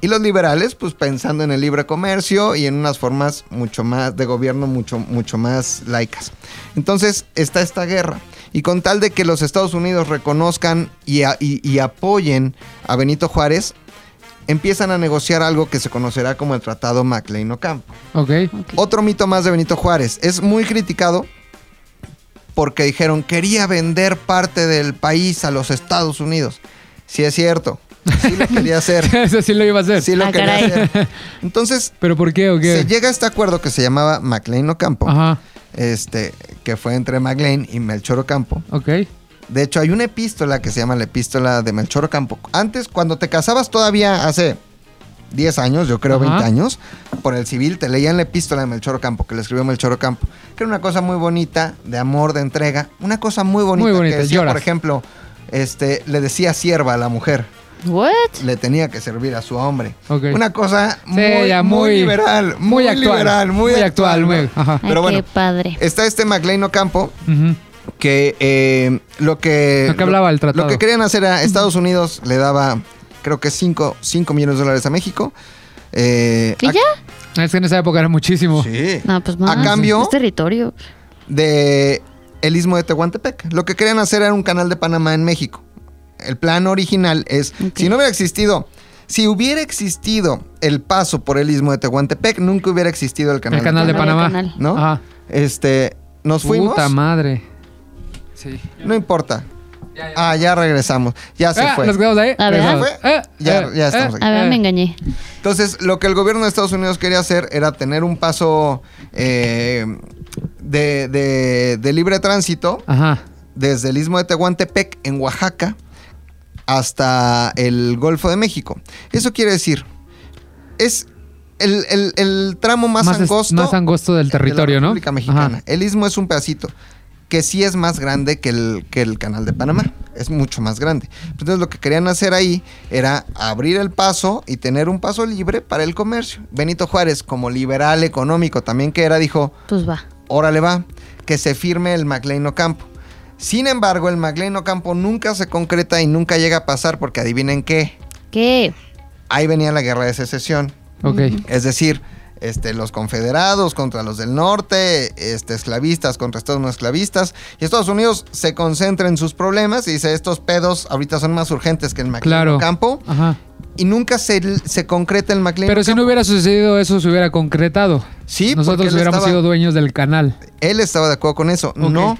Y los liberales, pues pensando en el libre comercio y en unas formas mucho más de gobierno, mucho, mucho más laicas. Entonces está esta guerra. Y con tal de que los Estados Unidos reconozcan y, a- y- y apoyen a Benito Juárez, empiezan a negociar algo que se conocerá como el Tratado MacLean-Ocampo. Ok. Ok. Otro mito más de Benito Juárez. Es muy criticado porque dijeron quería vender parte del país a los Estados Unidos. Sí es cierto. Sí lo quería hacer. Eso sí lo iba a hacer. Sí lo Ah, quería caray. hacer. Entonces, ¿Pero por qué o qué? se llega a este acuerdo que se llamaba MacLean Ocampo, Ajá. este, que fue entre MacLean y Melchor Ocampo. Ok. De hecho, hay una epístola que se llama la epístola de Melchor Ocampo. Antes, cuando te casabas todavía hace 10 años, yo creo Ajá. 20 años, por el civil te leían la epístola de Melchor Ocampo, que le escribió Melchor Ocampo, que era una cosa muy bonita, de amor, de entrega, una cosa muy bonita. Muy bonita, que decía, lloras. por ejemplo, este, le decía sierva a la mujer, What? le tenía que servir a su hombre. Ok. Una cosa Sí, muy, ya muy muy- liberal, muy, muy actual, liberal, muy, muy actual. actual, muy- ¿no? ajá. Ay, Pero bueno, qué padre. está este MacLean Ocampo, que eh, lo que Lo que hablaba el tratado. lo que querían hacer era Estados Unidos le daba creo que 5 millones de dólares a México eh, ¿Y a- ya? Es que en esa época era muchísimo. sí, No, pues más. a cambio Es territorio. de el istmo de Tehuantepec lo que querían hacer era un canal de Panamá en México el plan original es si no hubiera existido si hubiera existido el paso por el istmo de Tehuantepec nunca hubiera existido el canal, El canal de Panamá. canal. ¿no? Ajá. este nos fuimos Puta madre. Sí. no importa ah ya regresamos ya se Ah, fue Nos quedamos ahí. A ver. Regresamos. ¿Se fue? Eh, Ya- eh, ya estamos eh, aquí. A ver, eh. me engañé. Entonces, lo que el gobierno de Estados Unidos quería hacer era tener un paso eh, de, de- de libre tránsito Ajá. desde el istmo de Tehuantepec en Oaxaca hasta el Golfo de México. Eso quiere decir, es el, el- el tramo más, Más es- angosto, más angosto del territorio, de la ¿no? República Mexicana. Ajá. El istmo es un pedacito que sí es más grande que el, que el canal de Panamá. Es mucho más grande. Entonces lo que querían hacer ahí era abrir el paso y tener un paso libre para el comercio. Benito Juárez, como liberal económico también que era, dijo, Pues va. órale va, que se firme el MacLean Ocampo. Sin embargo, el MacLean Ocampo nunca se concreta y nunca llega a pasar porque adivinen qué, ¿Qué? ahí venía la guerra de secesión. Ok. Es decir, este, los confederados contra los del norte, este, esclavistas contra Estados no esclavistas. Y Estados Unidos se concentra en sus problemas y dice, estos pedos ahorita son más urgentes que el MacLean Claro. Ocampo. Ajá. Y nunca se, se concreta el MacLean Pero si no hubiera sucedido eso, se hubiera concretado. Sí, porque Nosotros hubiéramos estaba- sido dueños del canal. Él estaba de acuerdo con eso. Ok. No.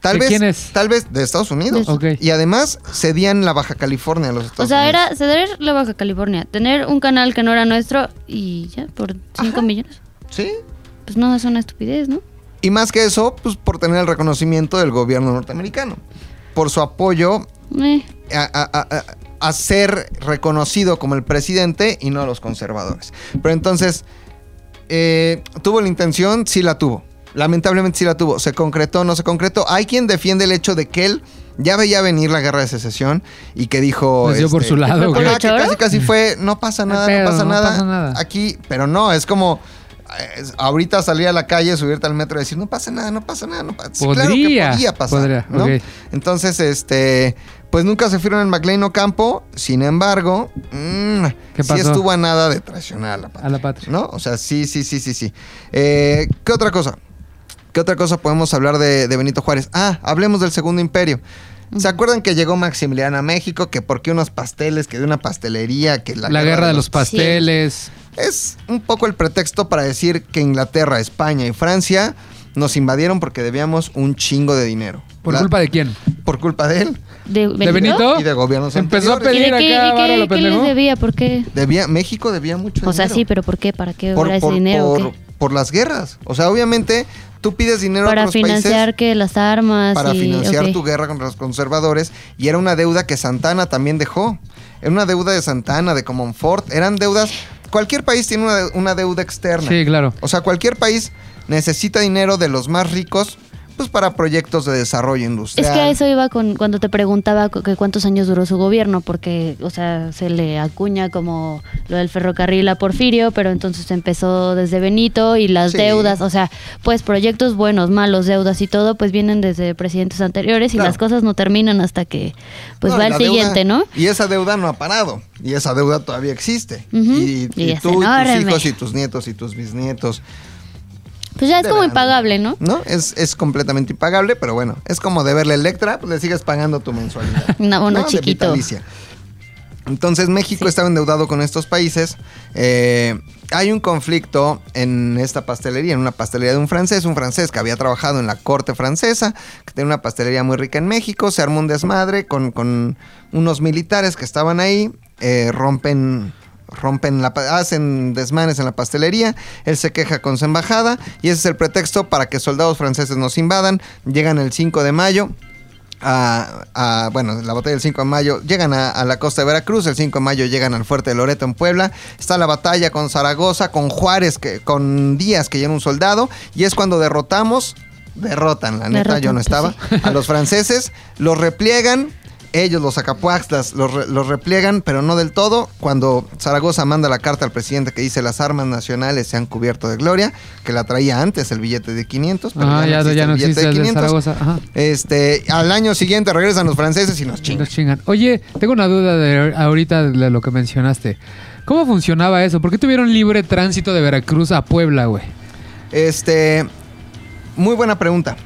Tal ¿De vez, quién es? tal vez de Estados Unidos. Y además cedían la Baja California a los Estados O sea, Unidos. era ceder la Baja California, tener un canal que no era nuestro y ya, por 5 millones. Sí. Pues no, es una estupidez, ¿no? Y más que eso, pues por tener el reconocimiento del gobierno norteamericano. Por su apoyo Eh, a, a- a- a- a ser reconocido como el presidente y no los conservadores. Pero entonces, eh, ¿tuvo la intención? Sí la tuvo. Lamentablemente sí la tuvo. ¿Se concretó? ¿No se concretó? Hay quien defiende el hecho de que él ya veía venir la guerra de secesión y que dijo... Dio por su lado, ¿Que fue por güey. Ah, que choro? casi casi fue, no pasa nada, pedo, no pasa no nada. pasa nada. Aquí, pero no, es como ahorita salir a la calle, subirte al metro y decir, no pasa nada, no pasa nada, no pasa sí, claro que Podría, podía pasar. podría, ¿no? Entonces, este, pues nunca se fueron en McLean Ocampo, sin embargo, mm, ¿Qué sí pasó? estuvo a nada de traicionar a la patria. A la patria. ¿No? O sea, sí, sí, sí, sí, sí. Eh, ¿Qué otra cosa? ¿Qué otra cosa podemos hablar de, de Benito Juárez? Ah, hablemos del Segundo Imperio. ¿Se acuerdan que llegó Maximiliano a México? Que porque unos pasteles, que de una pastelería, que la, La, guerra de los pasteles. Es un poco el pretexto para decir que Inglaterra, España y Francia nos invadieron porque debíamos un chingo de dinero. ¿Por La- culpa de quién? Por culpa de él ¿De Benito? ¿De Benito? y de gobiernos Empezó a anteriores. ¿Y de pedir qué, acá, y qué- les debía? ¿Por qué? Debía, México debía mucho O sea, dinero. sí, pero ¿por qué? ¿Para qué por, era ese por- dinero? o por- qué? por las guerras. O sea, obviamente tú pides dinero a Para otros financiar países que las armas. para y- financiar tu guerra contra los conservadores y era una deuda que Santana también dejó. Era una deuda de Santana, de Comonfort, eran deudas. Cualquier país tiene una, una deuda externa. Sí, claro. O sea, cualquier país necesita dinero de los más ricos pues para proyectos de desarrollo Es industrial. que a eso iba con cuando te preguntaba que cuántos años duró su gobierno, porque, o sea, se le acuña como lo del ferrocarril a Porfirio, pero entonces empezó desde Benito y las Sí. deudas, o sea, pues proyectos buenos, malos, deudas y todo, pues vienen desde presidentes anteriores y Claro. las cosas no terminan hasta que pues No, va el deuda- siguiente, ¿no? Y esa deuda no ha parado. Y esa deuda todavía existe. Y, Y y es tú y tus hijos y tus nietos y tus bisnietos. Pues ya es como impagable, ¿no? ¿No? Es, es completamente impagable, pero bueno, es como deberle Electra, pues le sigues pagando tu mensualidad. ¿no? Chiquito. vitalicia. Entonces México estaba endeudado con estos países. Eh, hay un conflicto en esta pastelería, en una pastelería de un francés, un francés que había trabajado en la corte francesa, que tenía una pastelería muy rica en México, se armó un desmadre con, con unos militares que estaban ahí, eh, rompen rompen la hacen desmanes en la pastelería, él se queja con su embajada y ese es el pretexto para que soldados franceses nos invadan, llegan el 5 de mayo, a, a- bueno, la batalla del 5 de mayo, llegan a, a la costa de Veracruz, el 5 de mayo llegan al fuerte de Loreto en Puebla, está la batalla con Zaragoza, con Juárez, que, con Díaz que llena un soldado, y es cuando derrotamos, derrotan, la neta, Derrotan, yo no estaba, sí. a los franceses, los repliegan. Ellos, los acapuaxtlas, los, re- los repliegan, pero no del todo. Cuando Zaragoza manda la carta al presidente que dice las armas nacionales se han cubierto de gloria, que la traía antes el billete de 500, pero Ah, ya, existe ya no billete el de Zaragoza. Ajá. este, al año siguiente regresan los franceses y nos chingan. Nos chingan. Oye, tengo una duda de ahorita de lo que mencionaste. ¿Cómo funcionaba eso? ¿Por qué tuvieron libre tránsito de Veracruz a Puebla, güey? Este, muy buena pregunta.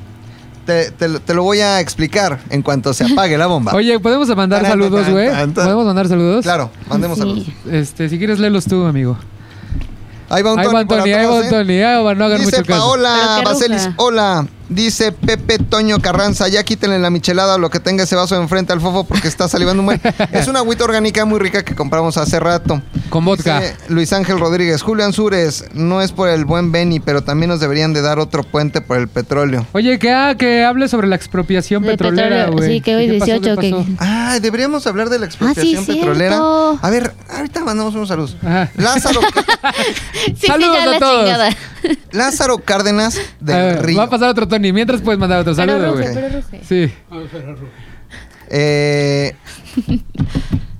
Te, te lo- te lo voy a explicar en cuanto se apague la bomba. Oye, ¿podemos mandar saludos, güey? ¿Podemos mandar saludos? Claro, mandemos Sí. saludos. Este, si quieres léelos tú, amigo. Ahí va un Ahí va Tony ahí va ¿eh? Anthony, ahí va, no hagan Dice mucho caso. Paola Baselis, hola. Dice Pepe Toño Carranza, ya quítenle la michelada o lo que tenga ese vaso enfrente al fofo porque está salivando un buen. es una agüita orgánica muy rica que compramos hace rato. Con vodka. Dice Luis Ángel Rodríguez, Julio Ansures, no es por el buen Benny, pero también nos deberían de dar otro puente por el petróleo. Oye, que, ah, que hable sobre la expropiación De petrolera, güey. sí, que hoy ¿Qué pasó? 18 ¿Qué que- pasó? Ah, deberíamos hablar de la expropiación Ah, sí, petrolera. cierto. A ver, ahorita mandamos unos saludos. Ajá. Lázaro, Sí, sí, Saludos ya a la todos. chingada. Lázaro Cárdenas del A ver, Río. va a pasar otro Mientras puedes mandar otro Pero saludo, güey. Sí. Eh,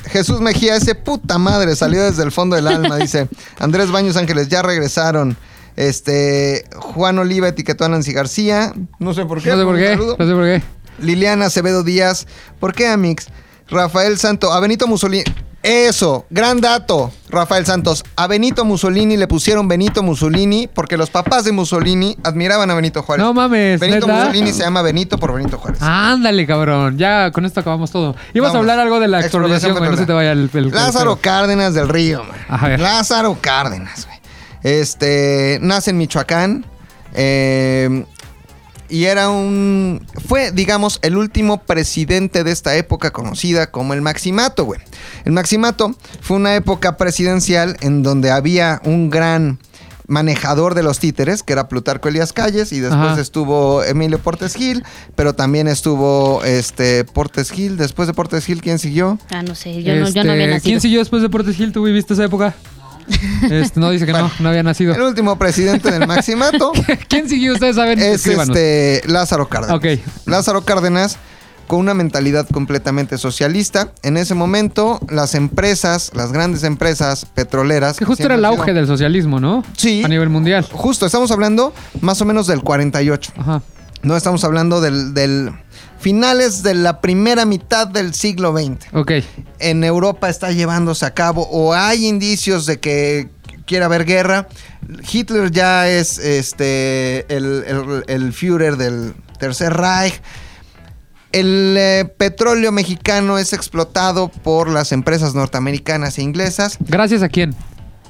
Jesús Mejía, ese puta madre, salió desde el fondo del alma, dice. Andrés Baños Ángeles, ya regresaron. Este, Juan Oliva etiquetó a Nancy García. No sé por qué. No sé por qué. saludo. No sé por qué. Liliana Acevedo Díaz. ¿Por qué, Amix? Rafael Santo, a Benito Mussolini. Eso, gran dato, Rafael Santos. A Benito Mussolini le pusieron Benito Mussolini porque los papás de Mussolini admiraban a Benito Juárez. No mames, Benito. Mussolini se llama Benito por Benito Juárez. Ándale, cabrón. Ya con esto acabamos todo. Ibas a hablar algo de la Expropiación expropiación, güey. No se te vaya el, el- el- Lázaro Cárdenas del Río, man. A ver. Lázaro Cárdenas, güey. Este, nace en Michoacán. eh, y era un. Fue, digamos, el último presidente de esta época conocida como el Maximato, güey. El Maximato fue una época presidencial en donde había un gran manejador de los títeres, que era Plutarco Elías Calles, y después Ajá. estuvo Emilio Portes Gil, pero también estuvo este Portes Gil. Después de Portes Gil, ¿quién siguió? Ah, no sé, yo, no, yo no había Este, nacido. ¿Quién siguió después de Portes Gil? ¿Tú viviste esa época? Este, no, dice que no, no había nacido. El último presidente del Maximato ¿Quién siguió? Ustedes saben. es Escríbanos. este Lázaro Cárdenas. Ok. Lázaro Cárdenas con una mentalidad completamente socialista. En ese momento, las empresas, las grandes empresas petroleras. Que justo era el sido- auge del socialismo, ¿no? Sí. A nivel mundial. Justo, estamos hablando más o menos del 48. Ajá. No estamos hablando del, del finales de la primera mitad del siglo XX. Ok. en Europa está llevándose a cabo o hay indicios de que quiera haber guerra. Hitler ya es este el, el- el Führer del Tercer Reich. El eh, petróleo mexicano es explotado por las empresas norteamericanas e inglesas ¿Gracias a quién?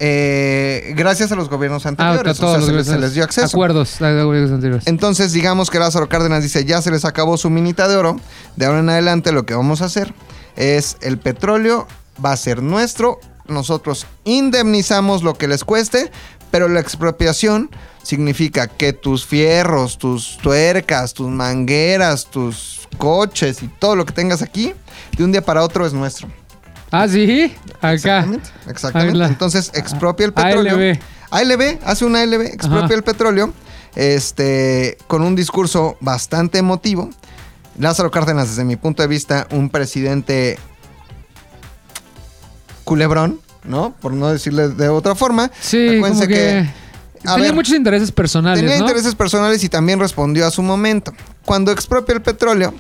Eh, gracias a los gobiernos Ah, anteriores. a todos o sea, los se, gobiernos- se les dio acceso. Acuerdos. a gobiernos anteriores. Entonces, digamos que Lázaro Cárdenas dice, ya se les acabó su minita de oro. De ahora en adelante lo que vamos a hacer es el petróleo va a ser nuestro. Nosotros indemnizamos lo que les cueste, Pero la expropiación significa que tus fierros, tus tuercas, tus mangueras, tus coches y todo lo que tengas aquí, de un día para otro es nuestro. Ah, sí, acá. Exactamente. exactamente. Ahí la- Entonces expropia el petróleo. ALB. ALB, hace una ALB, expropia Ajá. el petróleo, este, con un discurso bastante emotivo. Lázaro Cárdenas, desde mi punto de vista, un presidente culebrón, ¿no? Por no decirle de otra forma. Sí, como que, a tenía ver, muchos intereses personales, Tenía ¿no? intereses personales y también respondió a su momento. Cuando expropia el petróleo,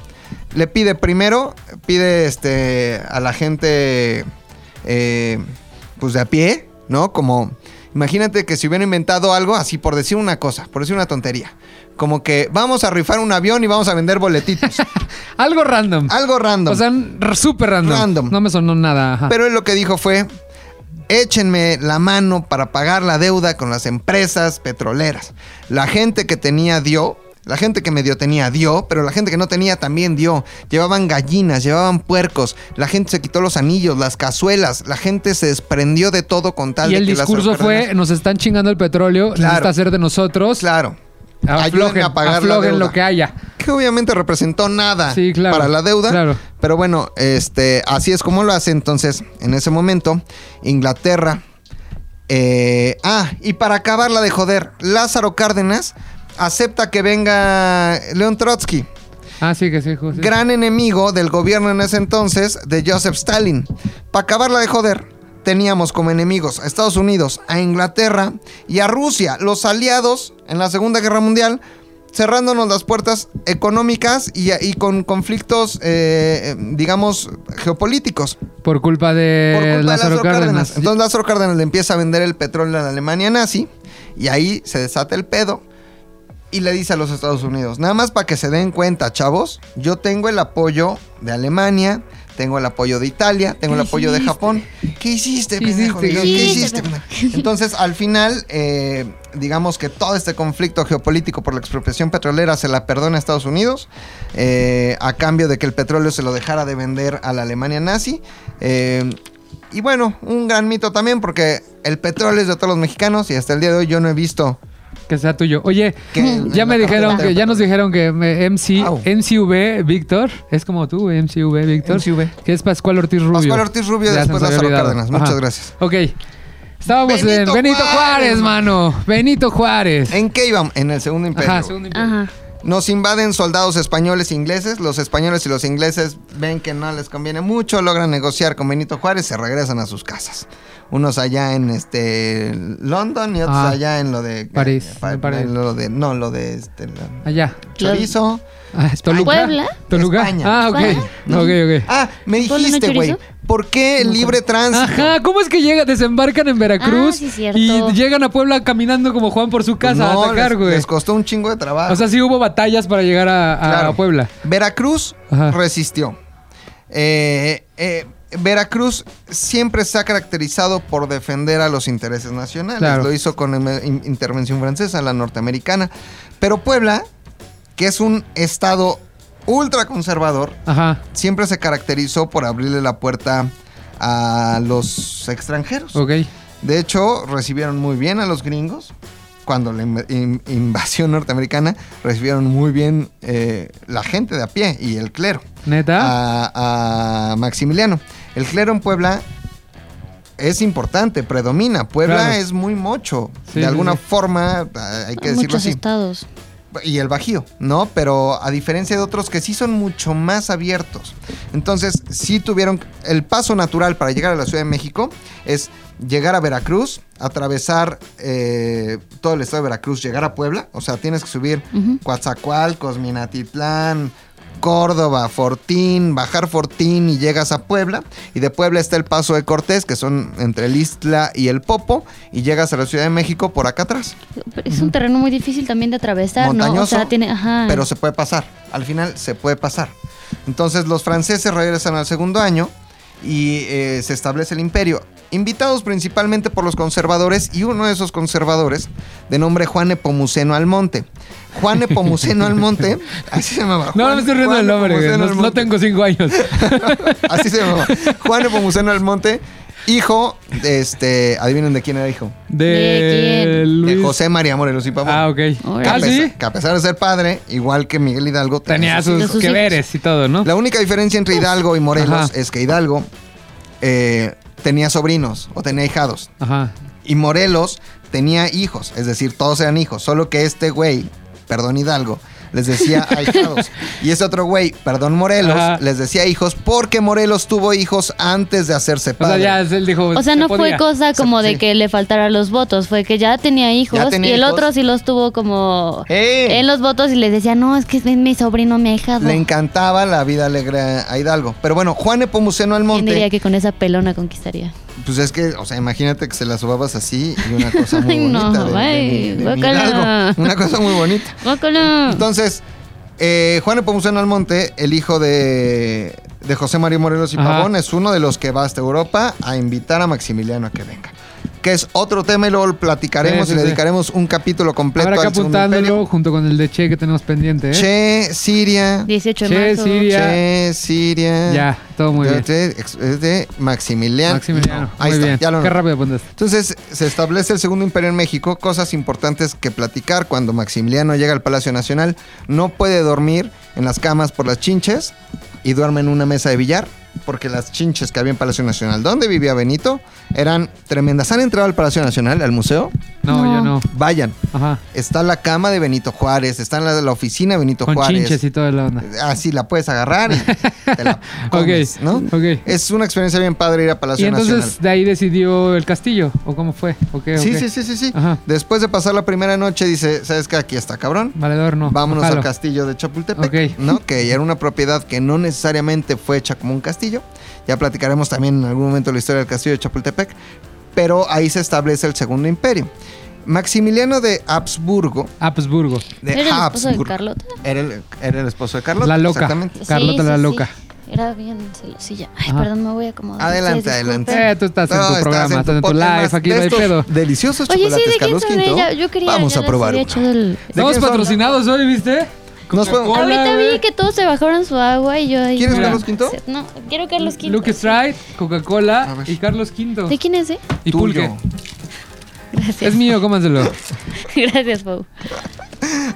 le pide primero, pide este a la gente eh, pues de a pie, ¿no? Como imagínate que si hubiera inventado algo así por decir una cosa, por decir una tontería, como que vamos a rifar un avión y vamos a vender boletitos, Algo random. algo random. O sea, súper random. Random. No me sonó nada. ajá. Pero él lo que dijo fue, échenme la mano para pagar la deuda con las empresas petroleras. La gente que tenía dio, la gente que me dio tenía dio, pero la gente que no tenía también dio. Llevaban gallinas, llevaban puercos, la gente se quitó los anillos, las cazuelas, la gente se desprendió de todo con tal y de el que Lázaro discurso fue, nos están chingando el petróleo, Claro. necesita ser de nosotros. Claro. Aflojen, a pagar la aflojen deuda. lo que haya. que obviamente representó nada Sí, claro, para la deuda. claro. Pero bueno, este, así es como lo hace. Entonces, en ese momento, Inglaterra. eh, ah, y para acabarla de joder, Lázaro Cárdenas acepta que venga León Trotsky, Ah, sí, que sí, José. gran enemigo del gobierno en ese entonces de Joseph Stalin. Para acabarla de joder, teníamos como enemigos a Estados Unidos, a Inglaterra y a Rusia, los aliados en la Segunda Guerra Mundial, cerrándonos las puertas económicas y, y con conflictos, eh, digamos, geopolíticos. Por culpa de, Por culpa de Lázaro, Cárdenas. Entonces Lázaro Cárdenas le empieza a vender el petróleo a la Alemania nazi y ahí se desata el pedo y le dice a los Estados Unidos, nada más para que se den cuenta, chavos, yo tengo el apoyo de Alemania, tengo el apoyo de Italia, tengo el ¿Qué apoyo de? Japón. ¿Qué hiciste, ¿Qué pendejo? hiciste? ¿Qué ¿Qué hiciste? Entonces, al final, eh, digamos que todo este conflicto geopolítico por la expropiación petrolera se la perdona a Estados Unidos, eh, a cambio de que el petróleo se lo dejara de vender a la Alemania nazi. Eh, y bueno, un gran mito también, porque el petróleo es de todos los mexicanos y hasta el día de hoy yo no he visto Que sea tuyo. Oye, que... ya me dijeron que, ya nos dijeron que me- MC, Au. MCV Víctor, es como tú, MCV Víctor. MCV. Que es Pascual Ortiz Rubio. Pascual Ortiz Rubio, Ya se después nos había Lázaro olvidado. Cárdenas. Muchas gracias. Ok. Estábamos en Benito Juárez, Juárez, mano. Benito Juárez. ¿En qué íbamos? En el segundo imperio. Ajá, güey. segundo imperio. Ajá. Nos invaden soldados españoles e ingleses. Los españoles y los ingleses ven que no les conviene mucho, logran negociar con Benito Juárez, se regresan a sus casas. Unos allá en este London y otros Ah. allá en lo de París, pa- en París. en lo de no, lo de este Allá. chorizo. Ah, ¿es Toluca. ¿Puebla? Toluca. España. Ah, ok. ¿España? Ok, ok. Ah, me ¿Pueblo no dijiste, güey. ¿Por qué el libre tránsito? Ajá, ¿cómo es que llega, desembarcan en Veracruz Ah, sí, y llegan a Puebla caminando como Juan por su casa No, a atacar, les, güey? les costó un chingo de trabajo. O sea, sí hubo batallas para llegar a, a Claro. Puebla. Veracruz Ajá. resistió. Eh, eh, Veracruz siempre se ha caracterizado por defender a los intereses nacionales. Claro. Lo hizo con in- intervención francesa, la norteamericana. Pero Puebla, que es un estado ultra conservador, Ajá, siempre se caracterizó por abrirle la puerta a los extranjeros. ok. De hecho, recibieron muy bien a los gringos. Cuando la inv- in- invasión norteamericana, recibieron muy bien eh, la gente de a pie y el clero ¿Neta? a, a Maximiliano. El clero en Puebla es importante, predomina. Puebla Claro. es muy mocho. Sí, de alguna sí. forma, ah, hay que Hay decirlo muchos así. estados. Y el Bajío, ¿no? Pero a diferencia de otros que sí son mucho más abiertos. Entonces, sí tuvieron. El paso natural para llegar a la Ciudad de México es llegar a Veracruz, atravesar eh, todo el estado de Veracruz, llegar a Puebla. O sea, tienes que subir Ujú. Coatzacoalcos, Minatitlán, Córdoba, Fortín, bajar Fortín y llegas a Puebla. Y de Puebla está el paso de Cortés, que son entre el Istla y el Popo. Y llegas a la Ciudad de México por acá atrás. Es un terreno muy difícil también de atravesar, ¿no? O montañoso, sea, tiene, ajá. pero se puede pasar. Al final se puede pasar. Entonces los franceses regresan al segundo año y eh, se establece el imperio. Invitados principalmente por los conservadores y uno de esos conservadores, de nombre Juan Epomuceno Almonte. Juan Epomuceno Almonte, así se llamaba. no, no Juan- me estoy riendo del nombre. Nepomuceno No, tengo cinco años. Así se llamaba. Juan Epomuceno Almonte Hijo, de este, adivinen de quién era hijo. De, ¿De Luis. De José María Morelos y Pavón. Ah, ok. Que a, Ah, pesar, sí. que a pesar de ser padre, igual que Miguel Hidalgo, Tenía sus- sus, sus que veres y todo, ¿no? La única diferencia entre Hidalgo y Morelos Ajá. es que Hidalgo eh, tenía sobrinos o tenía hijados. Ajá. Y Morelos tenía hijos, es decir, todos eran hijos. Solo que este güey, perdón Hidalgo, les decía ahijados. y ese otro güey, perdón Morelos, Ajá. les decía hijos porque Morelos tuvo hijos antes de hacerse O sea, padre. ya él dijo. O sea, se no fue cosa como Sí. de que le faltaran los votos, fue que ya tenía hijos Ya tenía y el otro sí los tuvo como ¡Eh! en los votos y les decía, no, es que es mi sobrino, mi ahijado. Le encantaba la vida alegre a Hidalgo. Pero bueno, Juan Epomuceno ¿Quién diría Almonte, que con esa pelona conquistaría? Pues es que, o sea, imagínate que se la sobabas así y una cosa muy Ay, no, bonita. de- de de guácala. Hidalgo. Una cosa muy bonita. Guácala. Entonces, eh, Juan Epomuceno Almonte, el hijo de, de José María Morelos y Ajá. Pavón, es uno de los que va hasta Europa a invitar a Maximiliano a que venga. Que es otro tema y luego lo platicaremos Sí, sí, y le sí. dedicaremos un capítulo completo Habrá que al apuntándolo junto con el de Che que tenemos pendiente, ¿eh? Che, Siria. 18 de Che, marzo. Siria. Che, Siria. Ya, todo muy de, bien. es de Maximiliano. Maximiliano. Ahí muy está, bien. ya lo Qué rápido apuntaste. Entonces se establece el segundo imperio en México, cosas importantes que platicar cuando Maximiliano llega al Palacio Nacional, no puede dormir en las camas por las chinches y duerme en una mesa de billar, porque las chinches que había en Palacio Nacional, donde vivía Benito, eran tremendas. ¿Han entrado al Palacio Nacional, al museo? No, No. yo no. Vayan. Ajá. Está la cama de Benito Juárez, está en la, la oficina de Benito Con Juárez. chinches y toda la onda. Ah, sí, la puedes agarrar y te la comes, Ok, ¿no? ok. Es una experiencia bien padre ir a Palacio Y entonces Nacional. de ahí decidió el castillo, ¿o cómo fue? ¿O qué, o Sí, qué? sí, sí, sí, sí. Ajá. Después de pasar la primera noche, dice, ¿sabes qué? Aquí está cabrón. Valedor no. Vámonos al castillo de Chapultepec, Ok. ¿no? Que era una propiedad que no necesariamente fue hecha como un castillo. Ya platicaremos también en algún momento la historia del castillo de Chapultepec. Pero ahí se establece el segundo imperio. Maximiliano de Habsburgo, Habsburgo. de ¿Era el esposo de Habsburgo, Carlota? Era el, era el esposo de Carlota. La loca. Exactamente. Carlota la loca. Era bien celosilla. Ay, Ajá. perdón, me voy a acomodar. Adelante, adelante. Eh, tú estás en tu programa, estás en, tu live, aquí no hay pedo. Deliciosos Oye, sí, chocolates ¿de quién Carlos? Yo quería Vamos ya a les probar había uno. echado el- Estamos quién son? patrocinados hoy, ¿viste? Nos podemos- Coca-Cola, Ahorita vi que todos se bajaron su agua y yo ahí. ¿Quieres Mira. Carlos V? No, quiero Carlos V. Luke Stride, A Coca-Cola ver. y Carlos V. ¿De quién es, eh? Y Tuyo. Pulque. Gracias. Es mío, cómanselo. Gracias, Pau.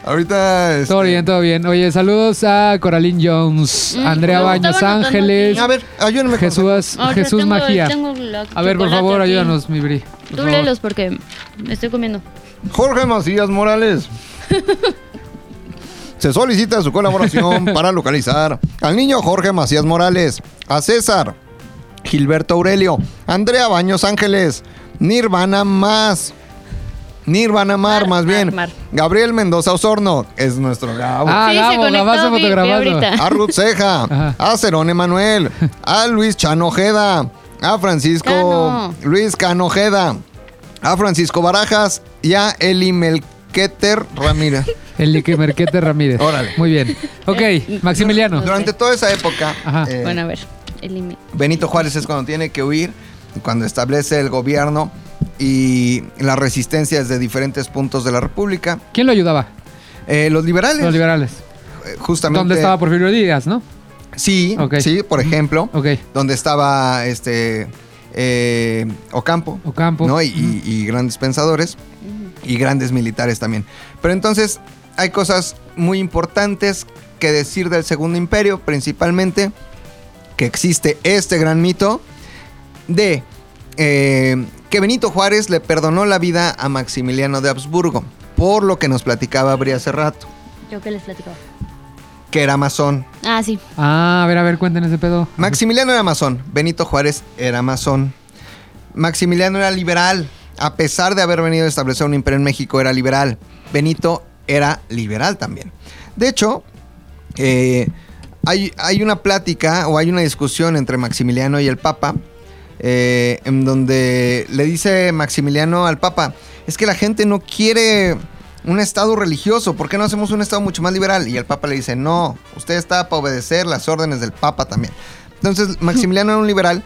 Ahorita. este, Todo bien, todo bien. Oye, saludos a Coraline Jones, Mm, Andrea me Baños estaba anotando Ángeles, A ver, ayúdenme con- Jesús, Ahora Jesús tengo- Magia. tengo la A ver, por chocolate favor, aquí. ayúdanos, mi Bri. por Tú favor. léelos porque me estoy comiendo. Jorge Macías Morales. Se solicita su colaboración para localizar al niño Jorge Macías Morales, a César, Gilberto Aurelio, Andrea Baños Ángeles, Nirvana Más, Nirvana Mar, Mar, más Mar, bien, Mar. Gabriel Mendoza Osorno, es nuestro Gabo. Ah, Sí, se Gabo, Gabazo vi- vi. A Ruth Ceja, Ajá. a Cerón Emanuel, a Luis Chano Ojeda, a Francisco Cano. Luis Cano Ojeda, a Francisco Barajas y a Eli Melqueter Ramírez. El Lique Merquete Ramírez. Órale. Muy bien. Ok, Maximiliano. Durante toda esa época, Ajá. eh, Bueno, a ver. El. Benito Juárez es cuando tiene que huir, cuando establece el gobierno y las resistencias de diferentes puntos de la República. ¿Quién lo ayudaba? Eh, los liberales, Los liberales. eh, justamente. ¿Dónde estaba Porfirio Díaz, no? Sí, Ok. sí, por ejemplo. Ok. donde estaba este eh, Ocampo, Ocampo. ¿no? Y, y- y grandes pensadores y grandes militares también. Pero entonces hay cosas muy importantes que decir del Segundo Imperio, principalmente que existe este gran mito de eh, que Benito Juárez le perdonó la vida a Maximiliano de Habsburgo, por lo que nos platicaba Bri hace rato, Yo que les platicaba. que era masón. Ah, sí. Ah, a ver, a ver, cuenten ese pedo. Maximiliano era masón, Benito Juárez era masón. Maximiliano era liberal, a pesar de haber venido a establecer un imperio en México, era liberal. Benito era liberal también. De hecho, eh, hay, hay una plática o hay una discusión entre Maximiliano y el Papa, eh, en donde le dice Maximiliano al Papa, es que la gente no quiere un Estado religioso, ¿por qué no hacemos un Estado mucho más liberal? Y el Papa le dice, no, usted está para obedecer las órdenes del Papa también. Entonces, Maximiliano era un liberal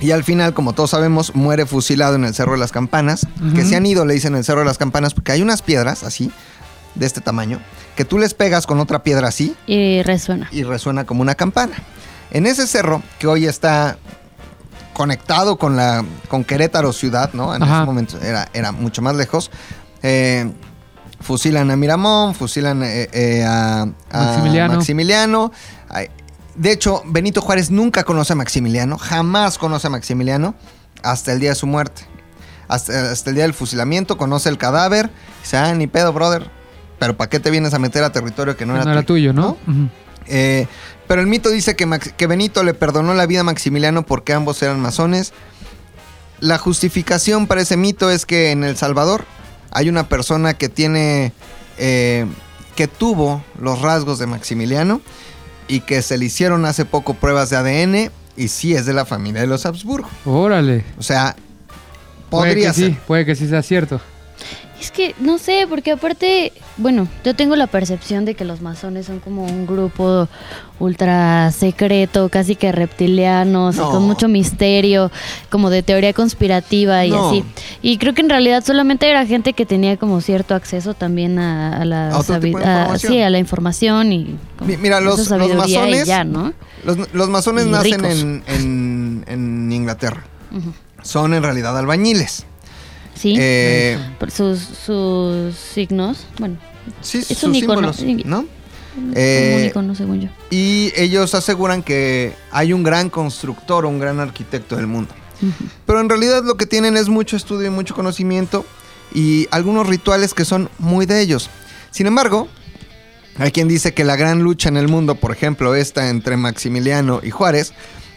y al final, como todos sabemos, muere fusilado en el Cerro de las Campanas, que se han ido, le dicen el Cerro de las Campanas, porque hay unas piedras así, de este tamaño, que tú les pegas con otra piedra así Y resuena. y resuena como una campana. En ese cerro, que hoy está conectado con la con Querétaro ciudad, ¿no? En Ajá. ese momento era, era mucho más lejos. Eh, fusilan a Miramón, fusilan eh, eh, a, a Maximiliano. Maximiliano. Ay, De hecho, Benito Juárez nunca conoce a Maximiliano, jamás conoce a Maximiliano hasta el día de su muerte. Hasta, hasta el día del fusilamiento, conoce el cadáver. Dice, ah, ni pedo, brother. Pero ¿para qué te vienes a meter a territorio que no, no era, era tuyo, ¿no? Eh, pero el mito dice que, Max- que Benito le perdonó la vida a Maximiliano porque ambos eran masones. La justificación para ese mito es que en El Salvador hay una persona que tiene. eh, que tuvo los rasgos de Maximiliano y que se le hicieron hace poco pruebas de ADN y sí es de la familia de los Habsburgo. Órale. O sea, Puede podría que ser. sí, puede que sí sea cierto. Es que no sé, porque aparte, bueno, yo tengo la percepción de que los masones son como un grupo ultra secreto, casi que reptilianos, No. con mucho misterio, como de teoría conspirativa y No. así. Y creo que en realidad solamente era gente que tenía como cierto acceso también a, a la A a- sí, a la información y como Mi- mira, los- masones- ya, ¿no? Los, los masones Y nacen en, en- en Inglaterra. Son en realidad albañiles. Sí. Eh, sus, sus signos, bueno, Sí, Es un icono, símbolos. ¿no? Eh, un icono, según yo. Y ellos aseguran que hay un gran constructor un gran arquitecto del mundo. Pero en realidad lo que tienen es mucho estudio y mucho conocimiento y algunos rituales que son muy de ellos. Sin embargo, hay quien dice que la gran lucha en el mundo, por ejemplo, esta entre Maximiliano y Juárez,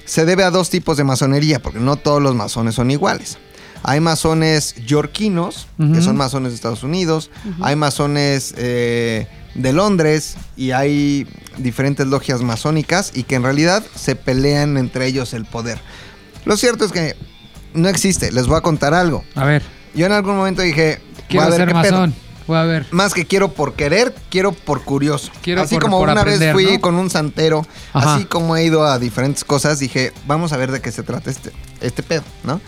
se debe a dos tipos de masonería, porque no todos los masones son iguales. Hay masones yorquinos, que son masones de Estados Unidos, hay masones eh, de Londres y hay diferentes logias masónicas y que en realidad se pelean entre ellos el poder. Lo cierto es que no existe, les voy a contar algo. A ver, Yo en algún momento dije, quiero a ser masón. Voy a ver. Más que quiero por querer, quiero por curioso. Quiero así por- como por una aprender, vez fui ¿no? con un santero, Ajá. así como he ido a diferentes cosas, dije, vamos a ver de qué se trata este, este pedo, ¿no?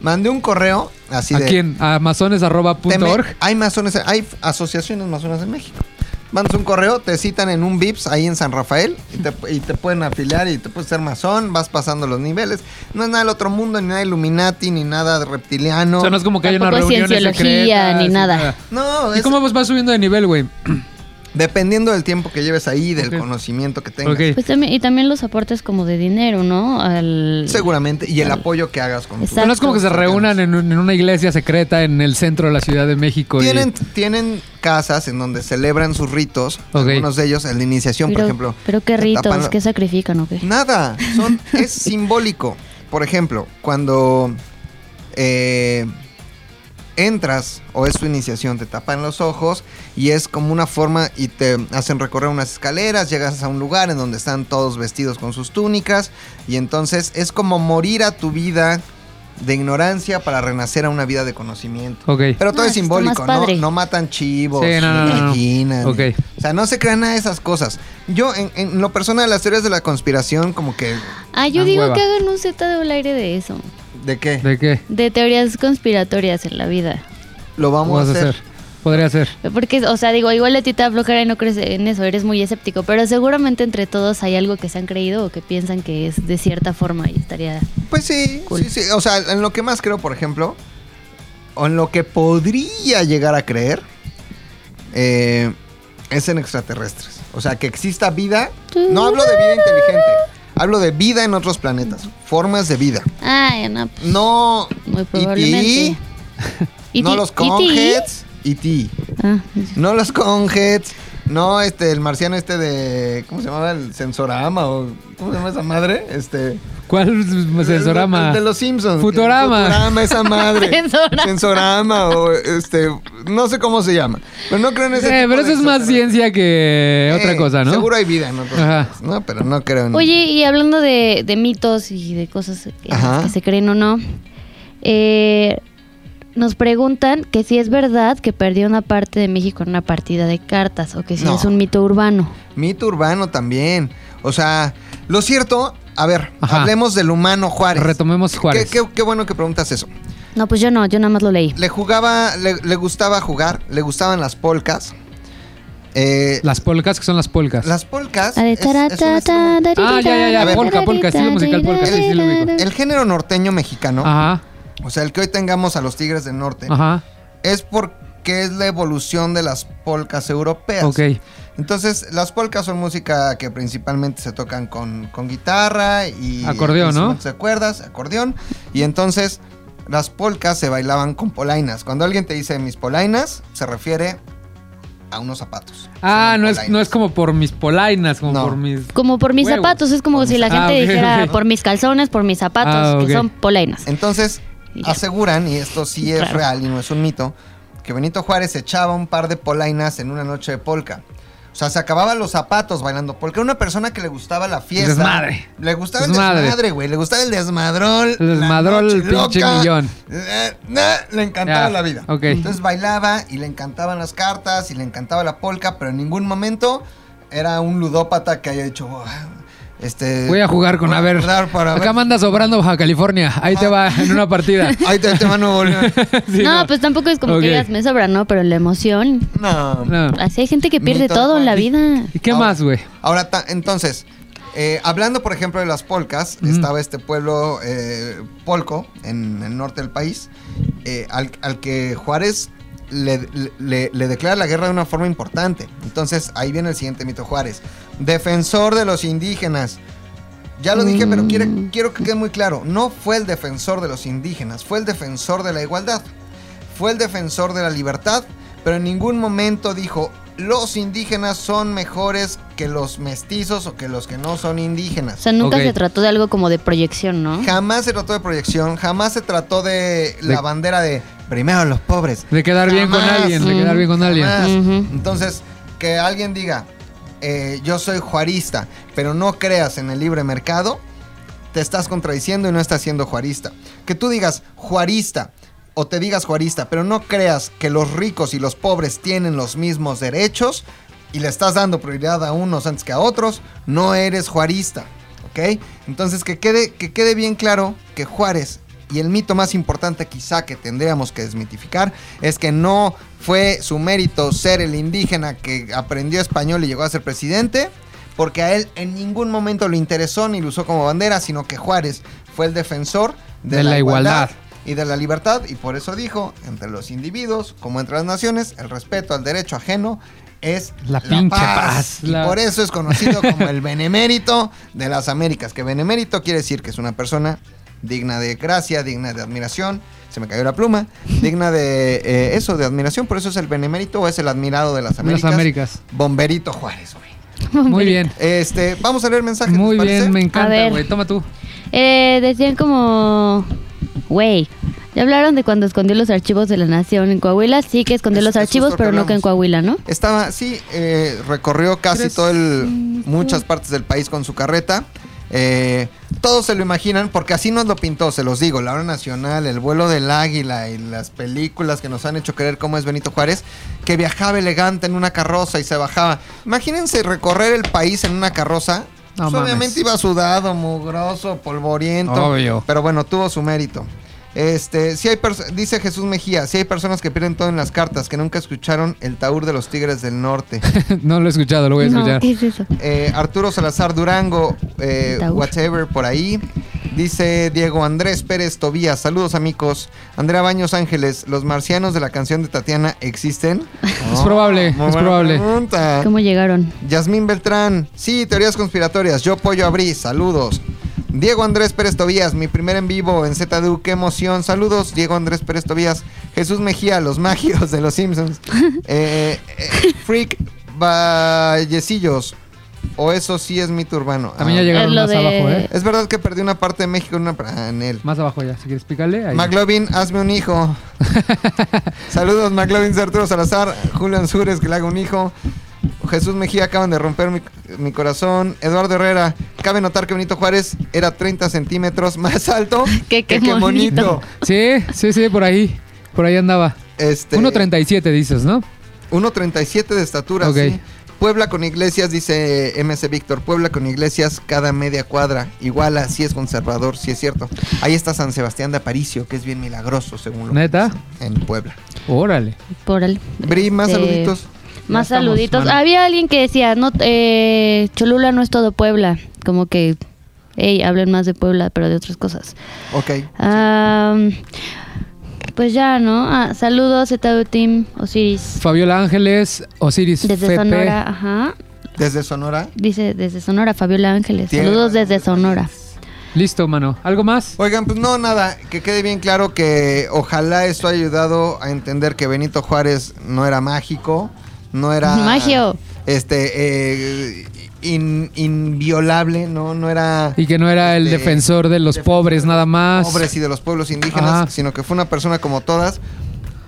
Mandé un correo así ¿A de... quién? ¿A masones.org? Hay masones, hay asociaciones masonas en México. Mandas un correo, te citan en un VIPS ahí en San Rafael y te, y te pueden afiliar y te puedes ser masón, vas pasando los niveles. No es nada del otro mundo, ni nada Illuminati, ni nada de reptiliano. O sea, no es como que hay una reunión ni nada. No, ¿Y es cómo vas vas subiendo de nivel, güey? dependiendo del tiempo que lleves ahí, del conocimiento que tengas. Pues también, y también los aportes como de dinero, ¿no? Al, Seguramente. Y el apoyo que hagas con Exacto. Pero no es como que se reúnan en, un- en una iglesia secreta en el centro de la Ciudad de México. y- Tienen, tienen casas en donde celebran sus ritos. Algunos de ellos, el de iniciación, pero, por ejemplo. pero qué ritos, tapan- qué sacrifican o qué. Nada, son, es simbólico. Por ejemplo, cuando eh, entras o es tu iniciación, te tapan los ojos y es como una forma y te hacen recorrer unas escaleras, llegas a un lugar en donde están todos vestidos con sus túnicas y entonces es como morir a tu vida de ignorancia para renacer a una vida de conocimiento. Ok. Pero todo Ah, es simbólico, ¿no? No matan chivos, Sí, no, no, ni gallinas, ni- O sea, no se crean nada de esas cosas. Yo, en, en lo personal, las teorías de la conspiración, como que... Ah, yo Ah, digo hueva. que hagan un Z de aire de eso. ¿De qué? ¿De qué? De teorías conspiratorias en la vida. Lo vamos a hacer. Podría ser. Porque, o sea, digo, igual a ti te da flojera y no crees en eso, eres muy escéptico, pero seguramente entre todos hay algo que se han creído o que piensan que es de cierta forma y estaría... Pues sí, Cool. sí, sí. O sea, en lo que más creo, por ejemplo, o en lo que podría llegar a creer, eh, es en extraterrestres. O sea, que exista vida. No hablo de vida inteligente. Hablo de vida en otros planetas. Formas de vida. Ah, no, pues, No. muy probablemente. E.T., no E.T., los E.T.. conheads. E.T. Ah, No los conheads. No, este, el marciano este de. ¿Cómo se llamaba? El sensorama o. ¿Cómo se llama esa madre? Este. ¿Cuál sensorama? El de, los Simpsons. Futurama. Futurama, esa madre. Sensorama. Sensorama o este. No sé cómo se llama. Pero no creo en ese Eh, tipo pero de eso es más ciencia que Eh, otra cosa, ¿no? Seguro hay vida en otros Ajá. planetas, ¿no? Pero no creo en. Oye, y hablando de, de mitos y de cosas que, Ajá. que se creen o no, eh, nos preguntan que si es verdad que perdió una parte de México en una partida de cartas o que si No. es un mito urbano. Mito urbano también. O sea, lo cierto. A ver, Ajá. hablemos del humano Juárez. Retomemos Juárez. Qué, qué- qué bueno que preguntas eso. No, pues yo no, yo nada más lo leí. Le jugaba, le, le gustaba jugar, le gustaban las polcas. Eh, Las polcas, que son las polcas. las polcas. Es- es Ah, ya, ya, ya, A ver, polka, polka, estilo musical polka, sí, sí lo ubico. El género norteño mexicano, Ajá, o sea, el que hoy tengamos a los Tigres del Norte, ajá. es porque es la evolución de las polcas europeas. Ok. Entonces, las polcas son música que principalmente se tocan con, con guitarra y Acordeón, ¿no? de cuerdas, acordeón. Y entonces, las polcas se bailaban con polainas. Cuando alguien te dice mis polainas, se refiere a unos zapatos. Ah, no es, no es como por mis polainas, como No. por mis... Como por mis Huevos. zapatos, es como Por si mis- la gente Ah, dijera por mis calzones, por mis zapatos, Ah, que son polainas. Entonces, Y aseguran, y esto sí es Claro. real y no es un mito, que Benito Juárez echaba un par de polainas en una noche de polka. O sea, se acababan los zapatos bailando polka. Era una persona que le gustaba la fiesta. Desmadre. Le gustaba Desmadre. el desmadre, güey. Le gustaba el desmadrol. El desmadrol, el pinche loca. millón. Eh, le encantaba Ya, la vida. ok. Entonces bailaba y le encantaban las cartas y le encantaba la polka, pero en ningún momento era un ludópata que haya dicho, "Wow, este... Voy a jugar con, a ver, para acá ver". manda sobrando Baja California, ahí te va en una partida. Ahí te, te va Nuevo León. Sí, no, pues tampoco es como que digas, me sobra, ¿no? Pero la emoción. No. No. Así hay gente que pierde todo en la vida. ¿Y qué Ahora- más, güey? Ahora, ta- entonces, eh, hablando por ejemplo de las polcas, estaba este pueblo eh, polco en el norte del país, eh, al, al que Juárez le, le- le declara la guerra de una forma importante. Entonces, ahí viene el siguiente mito Juárez. Defensor de los indígenas. Ya lo dije, pero quiere- quiero que quede muy claro. No fue el defensor de los indígenas, fue el defensor de la igualdad. Fue el defensor de la libertad, pero en ningún momento dijo, los indígenas son mejores que los mestizos o que los que no son O indígenas. sea, nunca se trató de algo como de proyección, ¿no? Jamás se trató de proyección, jamás se trató de la De- bandera de primero los pobres. De quedar bien con alguien, de Mm. quedar bien con alguien. Entonces, que alguien diga, eh, yo soy juarista, pero no creas en el libre mercado, te estás contradiciendo y no estás siendo juarista. Que tú digas juarista o te digas juarista, pero no creas que los ricos y los pobres tienen los mismos derechos y le estás dando prioridad a unos antes que a otros, no eres juarista. ¿Ok? Entonces que quede, que quede bien claro que Juárez y el mito más importante quizá que tendríamos que desmitificar es que no fue su mérito ser el indígena que aprendió español y llegó a ser presidente, porque a él en ningún momento le interesó ni lo usó como bandera, sino que Juárez fue el defensor de, De la, la igualdad. y de la libertad y por eso dijo, entre los individuos como entre las naciones, el respeto al derecho ajeno es La pinche paz. Y La- por eso es conocido como el benemérito de las Américas, que benemérito quiere decir que es una persona digna de gracia, digna de admiración, se me cayó la pluma, digna de eh, eso, de admiración, por eso es el benemérito o es el admirado de las De Américas. Las Américas. Bomberito Juárez, güey. Muy bien. Este, vamos a leer mensajes. ¿les Muy bien, me encanta, güey. Toma tú. Eh, decían como, güey, ya hablaron de cuando escondió los archivos de la nación en Coahuila. Sí que escondió Es- los archivos, pero no que en. Coahuila, ¿no? Estaba, sí, eh, recorrió casi todo el, muchas partes del país con su carreta. Eh, todos se lo imaginan, porque así nos lo pintó, se los digo, la hora nacional, el vuelo del águila y las películas que nos han hecho creer cómo es Benito Juárez, que viajaba elegante en una carroza y se bajaba. Imagínense recorrer el país en una carroza. No Pues, obviamente iba sudado, mugroso, polvoriento. Obvio. Pero bueno, tuvo su mérito. Este, si hay dice Jesús Mejía, si hay personas que pierden todo en las cartas, que nunca escucharon el taur de los Tigres del Norte. no lo he escuchado, lo voy a No, escuchar. ¿qué es eso? Eh, Arturo Salazar Durango, eh, whatever, por ahí. Dice Diego Andrés Pérez Tobías, saludos amigos. Andrea Baños Ángeles, ¿los marcianos de la canción de Tatiana existen? Es probable, muy es buena probable. pregunta. ¿Cómo llegaron? Yasmín Beltrán, sí, teorías conspiratorias. Yo Pollo Abrí, saludos. Diego Andrés Pérez Tobías, mi primer en vivo en ZDU, qué emoción. Saludos, Diego Andrés Pérez Tobías. Jesús Mejía, los magios de los Simpsons. Eh, eh, Freak Vallecillos, o eso sí es mito urbano. También ya Ah, llegaron más de- abajo, ¿eh? Es verdad que perdí una parte de México en una... ah, en él. Más abajo ya, si quieres explicarle. Ahí. McLovin, hazme un hijo. Saludos, McLovin, Arturo Salazar, Julio Ansures, que le haga un hijo. Jesús Mejía acaban de romper mi, mi corazón. Eduardo Herrera, cabe notar que Benito Juárez era 30 centímetros más alto Qué- qué que qué bonito. Sí, sí, sí, por ahí. Por ahí andaba. Este, 1.37 dices, ¿no? 1.37 de estatura, sí. Puebla con iglesias, dice MC Víctor. Puebla con iglesias cada media cuadra. Igual así es conservador, sí es cierto. Ahí está San Sebastián de Aparicio, que es bien milagroso, según lo que ¿Neta? dicen, En Puebla. Órale. El. Bri, más este, saluditos. Más estamos, saluditos. mano. Había alguien que decía, no, eh, Cholula no es todo Puebla. Como que, hey, hablen más de Puebla, pero de otras cosas. Ok. Pues ya, ¿no? Ah, saludos, ZW Team Osiris. Fabiola Ángeles, Osiris Desde. Sonora, ajá. Desde Sonora. Dice desde Sonora, Fabiola Ángeles. Tierra Saludos desde de Sonora. Listo, mano. ¿Algo más? Oigan, pues no, nada, que quede bien claro que ojalá esto haya ayudado a entender que Benito Juárez no era mágico, no era... Magio. Este, eh, in- inviolable, ¿no? No era... Y que no era el este, defensor de los defensor pobres de nada más. Pobres y de los pueblos indígenas, Ajá. sino que fue una persona como todas,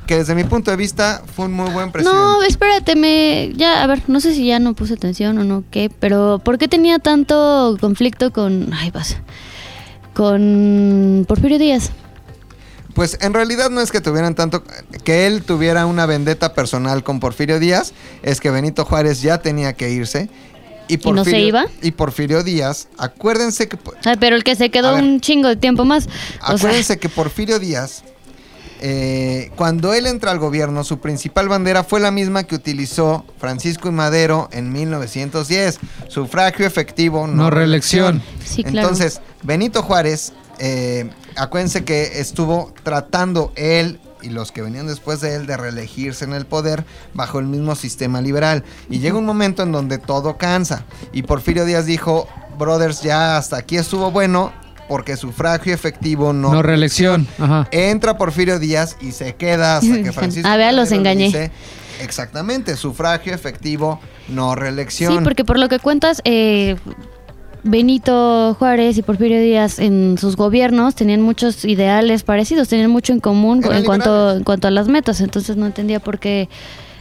que desde mi punto de vista fue un muy buen presidente. No, espérate, me. Ya, a ver, no sé si ya no puse atención o no, qué, pero ¿por qué tenía tanto conflicto con. Ay, vas. Con Porfirio Díaz? Pues en realidad no es que tuvieran tanto, que él tuviera una vendetta personal con Porfirio Díaz, es que Benito Juárez ya tenía que irse. Y, no se Porfirio- iba? Y Porfirio Díaz, acuérdense que, Ay, pero el que se quedó ver. un chingo de tiempo más. O sea, acuérdense que Porfirio Díaz, eh, cuando él entra al gobierno, su principal bandera fue la misma que utilizó Francisco y Madero en 1910, sufragio efectivo, no, No reelección. Sí, claro. Entonces, Benito Juárez, eh, acuérdense que estuvo tratando él y los que venían después de él de reelegirse en el poder bajo el mismo sistema liberal. Y llega un momento en donde todo cansa. Y Porfirio Díaz dijo, brothers, ya hasta aquí estuvo bueno porque sufragio efectivo no... No reelección. Ajá. Entra Porfirio Díaz y se queda hasta que Francisco... Ah, vea, los engañé. dice, Exactamente, sufragio efectivo, no reelección. Sí, porque por lo que cuentas, eh, Benito Juárez y Porfirio Díaz en sus gobiernos tenían muchos ideales parecidos, tenían mucho en común Eran en cuanto, liberales. en cuanto a las metas, entonces no entendía por qué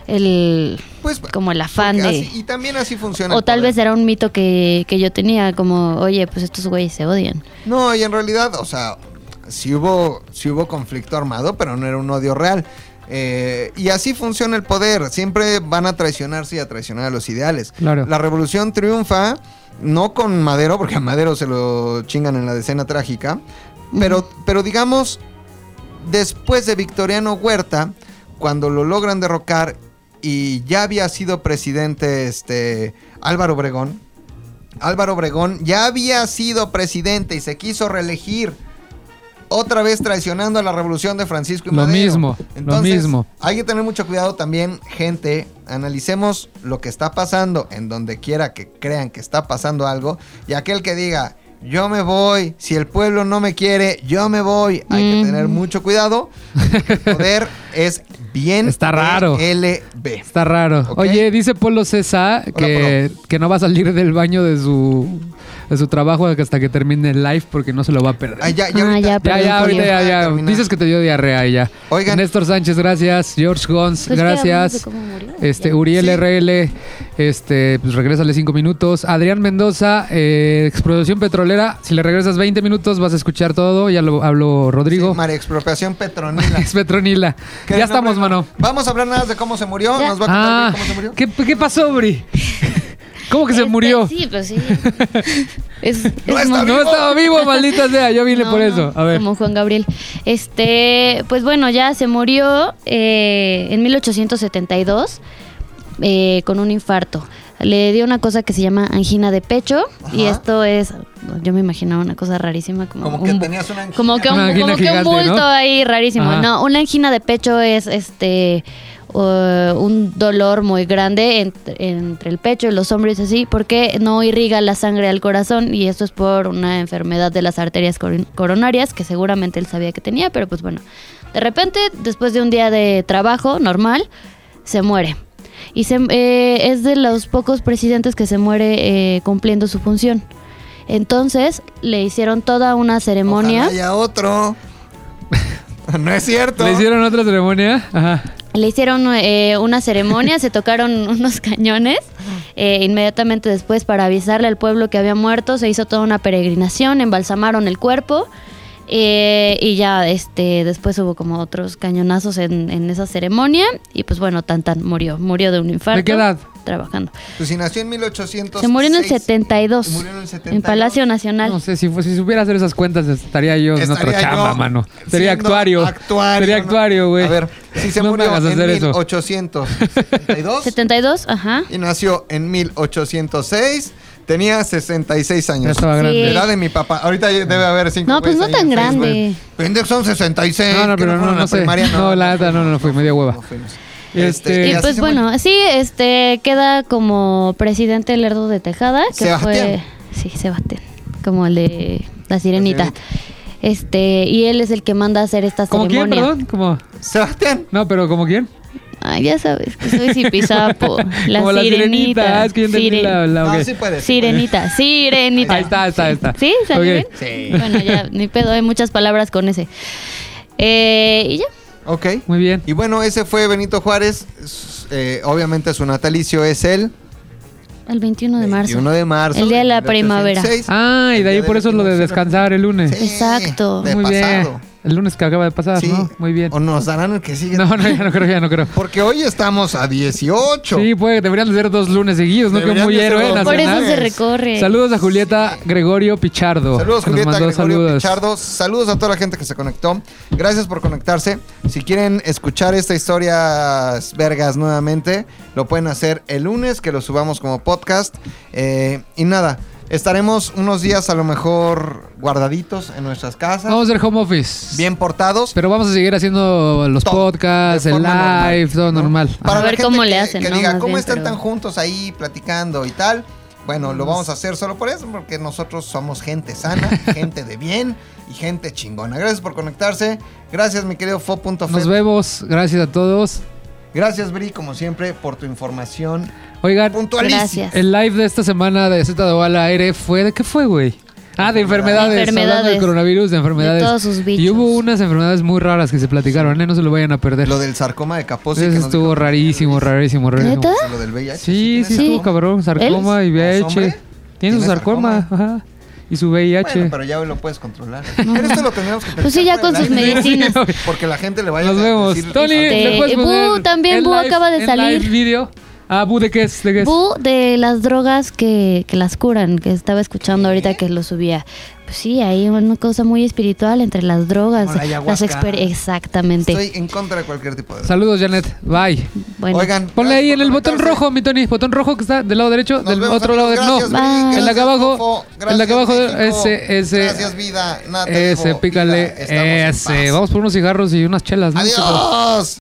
el Pues, como el afán de así- y también así funciona. o tal vez era un mito que, que yo tenía como oye pues estos güeyes se odian No, y en realidad, o sea, sí hubo, sí hubo conflicto armado, pero no era un odio real. Eh, y así funciona el poder. Siempre van a traicionarse y a traicionar a los ideales. Claro. La revolución triunfa, no con Madero, porque a Madero se lo chingan en la decena trágica, pero, pero digamos, después de Victoriano Huerta, cuando lo logran derrocar y ya había sido presidente este, Álvaro Obregón, Álvaro Obregón ya había sido presidente y se quiso reelegir. Otra vez traicionando a la revolución de Francisco y Lo Madero. mismo, lo Entonces, mismo. Hay que tener mucho cuidado también, gente. Analicemos lo que está pasando en donde quiera que crean que está pasando algo. Y aquel que diga, yo me voy, si el pueblo no me quiere, yo me voy. Hay que Mm. tener mucho cuidado. El poder es bien Está raro. LB. Está raro. Oye, dice Polo César que, que no va a salir del baño de su, de su trabajo hasta que termine el live porque no se lo va a perder. Ah, ya, ya Ah, ahorita- ya, Ya, Perdón, ya, ahorita Julio. ya, ya. Terminar. Dices que te dio diarrea y ya. Oigan. Néstor Sánchez, gracias. George Gons, Pues, ¿qué hablamos de gracias. Este. Uriel Sí. RL, este, pues regrésale cinco minutos. Adrián Mendoza, eh, explotación petrolera. Si le regresas 20 minutos vas a escuchar todo. Ya lo habló Rodrigo. Sí, María Expropiación Petronila. Ex Petronila. ¿Qué Ya estamos, mano. Vamos a hablar nada de cómo se murió. Ya. Nos va a contar Ah, cómo se murió. ¿qué, qué pasó, Bri? ¿Cómo que se Este, murió? sí pues sí es, No es está muy- No estaba vivo, maldita sea. Yo vine No, por eso. A ver. Como Juan Gabriel. Este, pues bueno, ya se murió eh, en 1872 eh, con un infarto. Le dio una cosa que se llama angina de pecho y esto es, yo me imaginaba una cosa rarísima como, Como que un, tenías una angina. como que un, Una angina como que un bulto ¿no? ahí rarísimo. Ajá. No, una angina de pecho es este uh, un dolor muy grande entre, entre el pecho y los hombros así porque no irriga la sangre al corazón y esto es por una enfermedad de las arterias coron- coronarias que seguramente él sabía que tenía, pero pues bueno, de repente después de un día de trabajo normal se muere. Y se, eh, es de los pocos presidentes que se muere eh, cumpliendo su función. Entonces le hicieron toda una ceremonia. Ojalá haya otro. no es cierto. ¿Le hicieron otra ceremonia? Ajá. Le hicieron eh, una ceremonia, se tocaron unos cañones. eh, inmediatamente después, para avisarle al pueblo que había muerto, se hizo toda una peregrinación, embalsamaron el cuerpo. Eh, y ya este después hubo como otros cañonazos en, en esa ceremonia. Y pues bueno, tan tan murió. Murió de un infarto. ¿De qué edad? Trabajando. Pues si nació en 1800. Se murió en el 72. Murió en el 72. En Palacio Nacional. No sé, si, si supiera hacer esas cuentas estaría yo en otra Estaría chamba, mano. Sería actuario. actuario, Sería ¿no? actuario, güey. A ver, Sí, se No murió en hacer eso. 1872 72, ajá. y nació en 1806. Tenía 66 Ya años. estaba Sí. grande. La edad de mi papá. Ahorita debe haber cinco No, pues no tan grande. Pendejos son 66. No, no, pero no, no la sé. primaria, No, la neta, no, no fui, media hueva. No. Este- y pues bueno, muere. sí, este queda como presidente Lerdo de Tejada, que Sebastián. fue sí, Sebastián, como el de la sirenita. sirenita. Este, y él es el que manda a hacer esta ¿Como quién, ceremonia. perdón? ¿Como? Sebastián. No, pero ¿como quién? Ay, ya sabes que soy zipizapo, la Como la sirenita. sirenita. Ah, es que yo entendí Siren- la, la- No, ok. sí puede. sí Sirenita, sirenita. Ahí está, ahí está, ahí está. ¿Sí? ¿Salió Ok. bien? Sí. Bueno, ya, ni pedo, hay muchas palabras con ese. Eh, y ya. Ok. Muy bien. Y bueno, ese fue Benito Juárez. Eh, obviamente su natalicio es el El 21 de marzo. 21 de marzo. El día de la 1806. Ah, y de ahí por eso lo de descansar el lunes. Sí, Exacto. De Muy bien. El lunes que acaba de pasar, Sí. ¿no? Muy bien. O nos darán el que sigue. No, no, ya no creo, ya no creo. Porque hoy estamos a 18. Sí, puede, deberían de ser dos lunes seguidos, ¿no? Que muy héroe dos. Por eso nacional. se recorre. Saludos a Julieta Gregorio Pichardo. Saludos Julieta Gregorio saludos. Pichardo. Saludos a toda la gente que se conectó. Gracias por conectarse. Si quieren escuchar esta historia vergas nuevamente, lo pueden hacer el lunes, que lo subamos como podcast. Eh, y nada, estaremos unos días a lo mejor guardaditos en nuestras casas. Vamos a hacer home office. bien portados. Pero vamos a seguir haciendo los Todo, podcasts, el live, normal, todo ¿no? normal. Para A ver cómo le hacen, que ¿no? diga, Más ¿cómo bien, están pero- tan juntos ahí platicando y tal? Bueno, lo vamos a hacer solo por eso, porque nosotros somos gente sana, gente de bien y gente chingona. Gracias por conectarse. Gracias, mi querido Fo.fe. Nos vemos. Gracias a todos. Gracias, Bri, como siempre, por tu información Oigan. Gracias. el live de esta semana de Z al aire fue de qué fue, güey. Ah, de enfermedades. De enfermedades. Hablando del coronavirus, de enfermedades. De todos sus bichos. Y hubo unas enfermedades muy raras que se platicaron, ¿eh? No se lo vayan a perder. Lo del sarcoma de Kaposi. Eso estuvo dijo- rarísimo, rarísimo, rarísimo. ¿Neta? Lo del VIH. Sí, ¿Tiene sí, estuvo cabrón. Sarcoma y ¿Es VIH. Tiene su ¿Tiene sarcoma, sarcoma? ajá. Y su VIH. Bueno, pero ya lo puedes controlar. Pero esto lo tendríamos que Pues sí, ya con sus medicinas. Porque la gente le vaya Nos a vemos. decir- Tony, Este, ¿le puedes Bu, poner también en Bu live- acaba de salir. live video? Ah, Bu, ¿de qué es? ¿De qué es? Bu de las drogas que, que las curan, que estaba escuchando ahorita que lo subía. Pues sí, hay una cosa muy espiritual entre las drogas. Como la las Exactamente. Estoy en contra de cualquier tipo de... Saludos, Janet. Bye. Bueno, Oigan, Ponle ahí gracias en el botón rojo, mi Tony. Botón rojo que está del lado derecho, Nos del vemos, otro lado. amigos. de- Gracias, no, el de Gracias, acá abajo. Fofo. El de acá Gracias, abajo, ese, ese. Gracias, vida. Nada Ese, pícale. Vida, Ese. Vamos por unos cigarros y unas chelas, ¿no? Adiós.